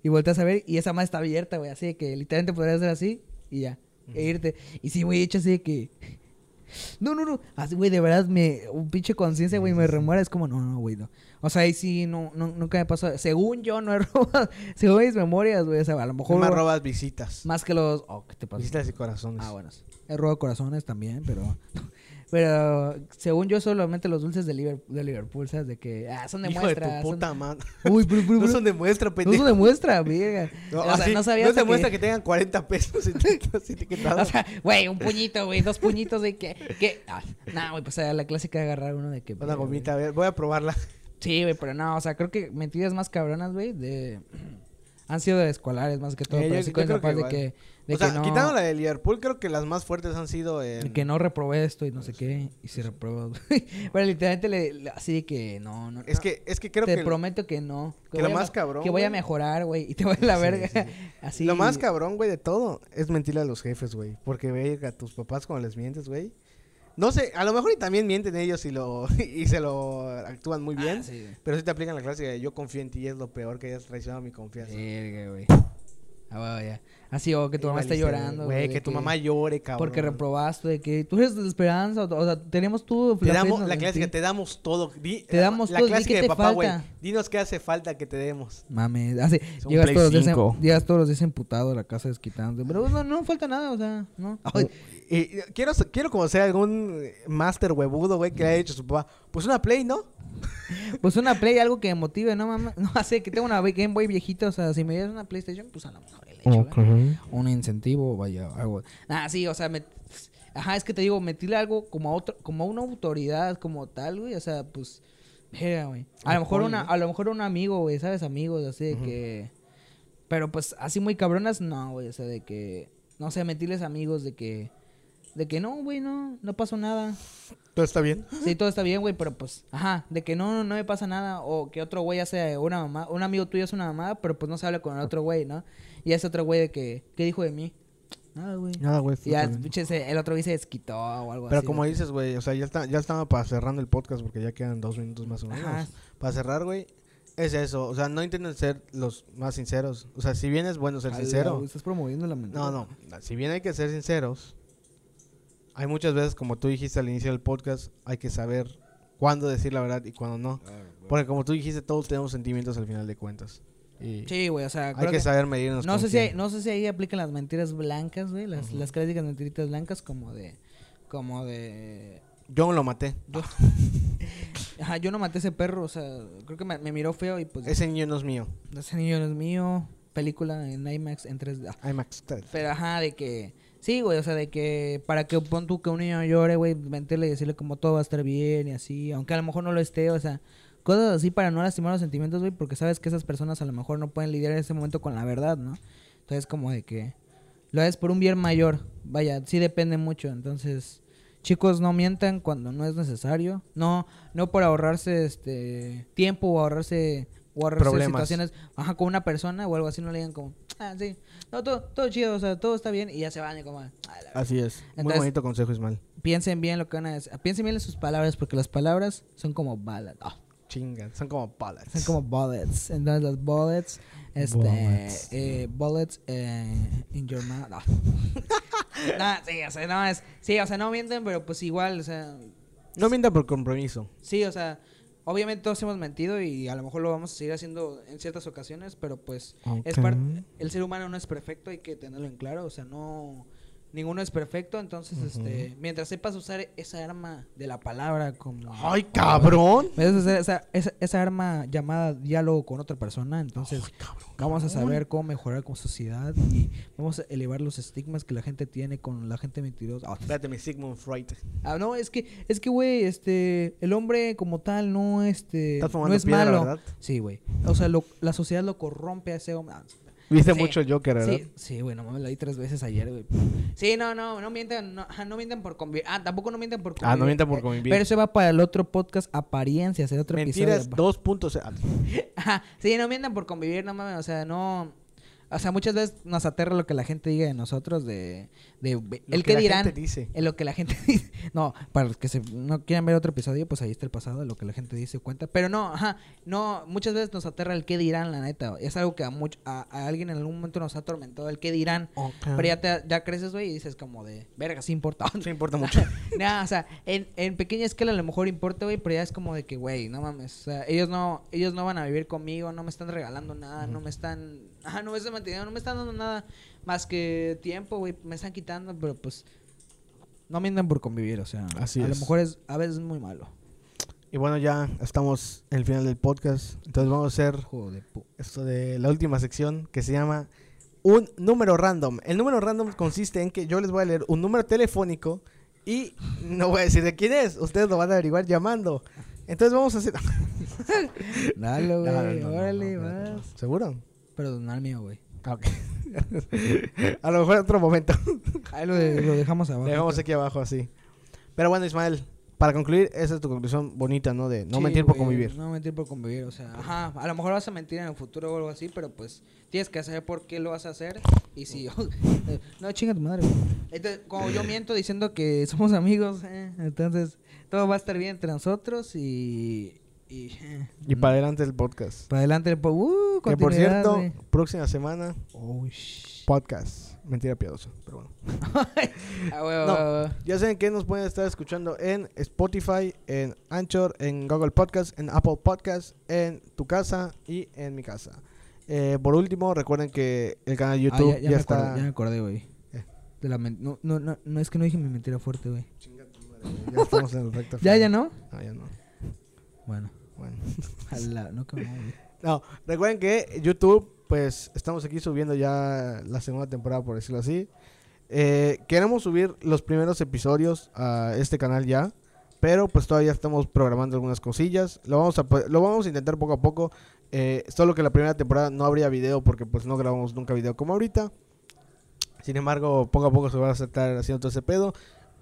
y volteas a ver, y esa madre está abierta, güey, así de que literalmente podrías hacer así, y ya, e irte. Y sí, güey, hecho así de que... No, no, no. Así, güey, de verdad, me, un pinche conciencia, güey, me remuera. Es como, no, no, güey, no. O sea, ahí sí, no, no, nunca me pasó. Según yo, no he *laughs* robado. Según mis memorias, güey, o sea, a lo mejor. Más robas visitas. Más que los. Oh, ¿qué te pasa? Visitas y corazones. Ah, bueno. He robado corazones también, pero. *laughs* Pero según yo, solamente los dulces de Liverpool, de Liverpool ¿sabes? De que. Ah, son de Hijo muestra. de tu son- puta madre. *laughs* Uy, bru, bru, No son de muestra, No pendejo. son de muestra, verga. No, o sea, no sabía no se muestra que... tengan 40 pesos etiquetados. *laughs* O sea, güey, un puñito, güey, dos puñitos de que. que ah, nah, güey, pues la clásica de agarrar uno de que. Una gomita, voy a probarla. Sí, güey, pero no, o sea, creo que mentiras más cabronas, güey, de. Han sido de escolares más que todo. Eh, pero yo- sí yo con creo capaz que de que. De o sea, no, quitando la de Liverpool, creo que las más fuertes han sido en... que no reprobé esto y no sé qué. Y si reprobó. *laughs* pero literalmente le, le- así de que no, no. Es no, que, es que creo te que... prometo que no. que lo a más cabrón, Que voy a mejorar, güey. Y te voy a la Sí, verga. sí, sí. *laughs* Así. Lo más cabrón, güey, de todo es mentirle a los jefes, güey. Porque, güey, a tus papás cuando les mientes, güey. No sé, a lo mejor y también mienten ellos y lo *laughs* y se lo actúan muy bien. Ah, sí, güey. Pero sí te aplican la clásica de yo confío en ti y es lo peor que hayas traicionado mi confianza. Verga, güey. Ah, bueno, ya. Así, o que tu mamá valiste, llorando. Güey, que tu mamá llore, cabrón. Porque reprobaste, de que tú eres de esperanza, o, o sea, tenemos tú. Te la damos, la clásica, te damos todo. Di- Te damos la todo, di clásica de te papá, güey. Dinos qué hace falta que te demos. Mames, así, un llegas todos, los días, 5. en- llegas todos los días emputado a la casa desquitando. Pero no, no falta nada, o sea, no. Ay, y quiero, quiero conocer algún eh, máster huevudo, güey, que le haya dicho a su papá. Pues una Play, ¿no? pues una Play, algo que me motive, no mames. No, *laughs* así que tengo una Game Boy viejita, o sea, si me dieras una PlayStation, pues a lo mejor le echo, un incentivo, vaya, algo. Ah, sí, o sea, me- ajá, es que te digo, metirle algo como a otro, como a una autoridad como tal, güey, o sea, pues, verga, güey. A lo mejor una, a lo mejor un amigo, güey, ¿sabes? Amigos, así de que, pero pues, así muy cabronas, no, güey, o sea, de que, no sé, metirles amigos de que, de que no, güey, no, no pasó nada. ¿Todo está bien? Sí, todo está bien, güey, pero pues, ajá, de que no, no me pasa nada, o que otro güey hace una mamá, un amigo tuyo hace una mamada, pero pues no se habla con el otro güey, ¿no? Y ese otro güey de que, ¿qué dijo de mí? Nada, güey. Nada, güey. Y ya, se- el otro güey se desquitó o algo Pero así. como de- dices, güey, o sea, ya, está, ya estaba para cerrando el podcast porque ya quedan dos minutos más o menos. Ajá. Para cerrar, güey, es eso. O sea, no intenten ser los más sinceros. O sea, si bien es bueno ser sincero. Estás promoviendo la mentira. No, no. Si bien hay que ser sinceros, hay muchas veces, como tú dijiste al inicio del podcast, hay que saber cuándo decir la verdad y cuándo no. Porque como tú dijiste, todos tenemos sentimientos al final de cuentas. Y Sí, güey, o sea, hay que, que- saber medirnos. no sé si hay- no sé si ahí aplican las mentiras blancas, güey, las, Ujú. las clásicas mentiritas blancas como de como de Yo lo maté. Yo, *laughs* Ajá, yo no maté a ese perro, o sea, creo que me, me miró feo y pues... Ese niño no es mío. Ese niño no es mío. Película en IMAX en 3D. Ah, IMAX 3. Pero ajá, de que... Sí, güey, o sea, de que para que pon tú que un niño llore, güey, mentirle y decirle como todo va a estar bien y así, aunque a lo mejor no lo esté, o sea, cosas así para no lastimar los sentimientos, güey, porque sabes que esas personas a lo mejor no pueden lidiar en ese momento con la verdad, ¿no? Entonces, como de que lo haces por un bien mayor, vaya, sí depende mucho, entonces, chicos, no mientan cuando no es necesario, no, no por ahorrarse este tiempo o ahorrarse o ahorrarse Problemas. situaciones, ajá, con una persona o algo así, no le digan como, ah, sí, no, todo, todo chido, o sea, todo está bien y ya se van y como, ah. Así es. Muy Entonces- bonito consejo, Ismael. piensen bien lo que van a decir, piensen bien en sus palabras porque las palabras son como balas, ah, Chingan. Son como palas. son como bullets, entonces los bullets, este, Bullets. eh, bullets eh, in your mouth, ah. *laughs* Nah, sí, o sea, no es, sí, o sea, no mienten, pero pues igual, o sea, No mienta por compromiso. sí, o sea, obviamente todos hemos mentido y a lo mejor lo vamos a seguir haciendo en ciertas ocasiones, pero pues es parte, el ser humano no es perfecto, hay que tenerlo en claro, o sea, no, ninguno es perfecto, entonces, este, mientras sepas usar esa arma de la palabra como... ¡Ay, cabrón! Esa, esa, esa arma llamada diálogo con otra persona, entonces vamos a saber cómo mejorar como sociedad y vamos a elevar los estigmas que la gente tiene con la gente mentirosa. Ah, Espérate, mi Sigmund Freud. Ah, no, es que, es que, güey, este, el hombre como tal no, este, no es malo. ¿verdad? Sí, güey. O sea, lo- la sociedad lo corrompe a ese hombre. Ah, Viste Sí. mucho Joker, ¿verdad? Sí, sí, güey, no me lo di tres veces ayer, güey. Sí, no, no, no mientan, no, ajá, no mientan por convivir. Ah, tampoco no mientan por convivir. Ah, no mientan por Eh, convivir. Pero eso va para el otro podcast, apariencias, el otro Mentiras episodio. *laughs* 2.0. Ajá, sí, no mientan por convivir, no mames, o sea, no... O sea, muchas veces nos aterra lo que la gente diga de nosotros, de... de el que que la dirán... gente dice. En lo que la gente *laughs* dice. No, para los que se, no quieran ver otro episodio, pues ahí está el pasado, lo que la gente dice cuenta. Pero no, ajá, no, muchas veces nos aterra el qué dirán, la neta. Es algo que a, mucho, a, a alguien en algún momento nos ha atormentado, el qué dirán. Pero ya, te, ya creces, güey, y dices como de, verga, sí importa. Sí importa *laughs* mucho. Nah, o sea, en, en pequeña escala a lo mejor importa, güey, pero ya es como de que, güey, no mames. O sea, ellos no, ellos no van a vivir conmigo, no me están regalando nada, no me están, ajá, no me están manteniendo, no me están dando nada más que tiempo, güey, me están quitando, pero pues no mientan por convivir, o sea, Así a lo mejor es, a veces es muy malo. Y bueno, ya estamos en el final del podcast. Entonces vamos a hacer Joder, esto de la última sección que se llama un número random. El número random consiste en que yo les voy a leer un número telefónico y no voy a decir de quién es. Ustedes lo van a averiguar llamando. Entonces vamos a hacer... *laughs* Dale, *laughs* no, güey, no, no, órale, vas. ¿Seguro? Pero al mío, güey. Ah, *laughs* a lo mejor en otro momento. *laughs* Ahí lo, de- lo dejamos abajo. Le dejamos aquí abajo así. Pero bueno, Ismael, para concluir, esa es tu conclusión bonita, ¿no? De no Sí, mentir por convivir. No mentir por convivir, o sea, ajá, a lo mejor vas a mentir en el futuro o algo así, pero pues tienes que saber por qué lo vas a hacer y si *laughs* no chinga tu madre. Entonces, como yo miento diciendo que somos amigos, eh, entonces todo va a estar bien entre nosotros y y, eh, Y para adelante el podcast. para adelante el po- uh, Que por cierto, próxima semana, Oh, podcast. Mentira piadosa, pero bueno. *laughs* *laughs* Ah, No. Ya saben que nos pueden estar escuchando en Spotify, en Anchor, en Google Podcast, en Apple Podcast, en tu casa y en mi casa. Eh, por último, recuerden que el canal de Ah, YouTube ya, ya, me está. acordé, ya me acordé, güey. Eh. De la men- no, no, no, no, es que no dije mi mentira fuerte, güey. Ya estamos en el recta *laughs* ¿Ya, ya no? Ah, ya no. Bueno, Bueno. *laughs* ojalá, no. No, recuerden que YouTube, pues estamos aquí subiendo ya la segunda temporada, por decirlo así. Eh, queremos subir los primeros episodios a este canal ya, pero pues todavía estamos programando algunas cosillas. Lo vamos a, po- lo vamos a intentar poco a poco. Eh, solo que la primera temporada no habría video porque pues no grabamos nunca video como ahorita. Sin embargo, poco a poco se va a estar haciendo todo ese pedo.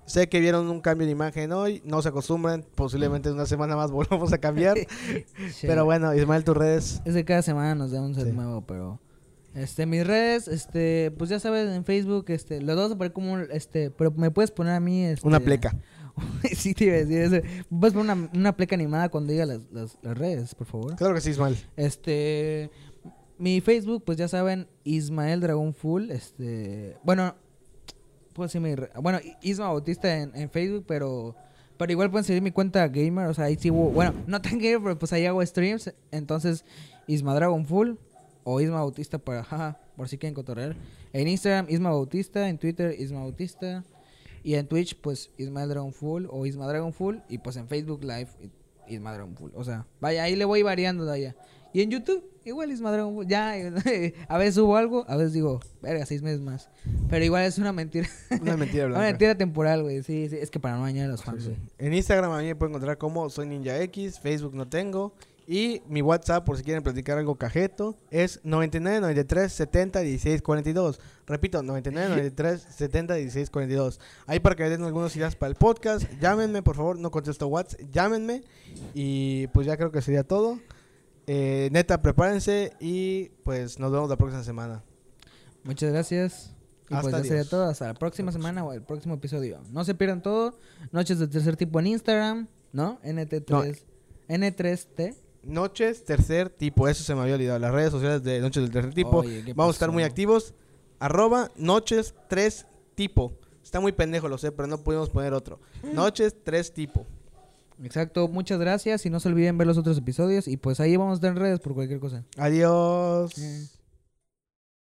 Sé que vieron un cambio de imagen hoy, no se acostumbran, posiblemente en una semana más *laughs* volvamos a cambiar. *laughs* Sí. pero bueno, Ismael, tus redes. Es que cada semana nos da un set Sí. nuevo, pero... Este, mis redes, este, pues ya sabes, en Facebook, este, los dos a poner como, un, este, pero me puedes poner a mí, este... Una pleca. *laughs* sí, te iba a decir eso. Puedes poner una, una pleca animada cuando diga las, las, las redes, por favor. Claro que sí, Ismael. Este, mi Facebook, pues ya saben, Ismael Dragón Full, este, bueno, re- bueno, Isma Bautista en, Facebook, pero, pero igual pueden seguir mi cuenta gamer, o sea, ahí sí, bueno, no tan gamer, pero pues ahí hago streams, entonces, Isma Dragon o Isma Bautista para, *laughs* jaja, por si quieren cotorrear, en Instagram, Isma Bautista, en Twitter, Isma Bautista, Y en Twitch, pues Ismael Dragon o Isma Dragon Full. Y pues en Facebook Live, Isma Dragon Full. O sea, vaya, ahí le voy variando de allá. Y en YouTube, igual Dragon Full. Ya, *laughs* a veces subo algo, a veces digo, verga, seis meses más. Pero igual es una mentira. Una mentira *laughs* blanca. una mentira temporal, güey. Sí, sí, es que para no dañar a los fans, güey. En Instagram a mí me pueden encontrar como soy Ninja X, Facebook no tengo. Y mi WhatsApp, por si quieren platicar algo cajeto, es 99 93 70 16 42. Repito, 99 93 70 16 42. Ahí para que me den algunas ideas para el podcast. Llámenme, por favor, no contesto WhatsApp, llámenme. Y pues ya creo que sería todo. Eh, neta, prepárense y pues nos vemos la próxima semana. Muchas gracias. Y pues Hasta ya sería todo. Hasta la próxima semana o el próximo episodio. No se pierdan todo. Noches de tercer tipo en Instagram, ¿no? NT3. N3T. Noches, tercer tipo, eso se me había olvidado. Las redes sociales de Noches del Tercer Tipo. Oye, ¿qué Vamos a estar muy activos. Arroba Noches 3 Tipo. Está muy pendejo, lo sé, pero no pudimos poner otro. *gasps* Noches 3 Tipo. Exacto. Muchas gracias. Y no se olviden ver los otros episodios. Y pues ahí vamos a estar en redes por cualquier cosa. Adiós. Eh.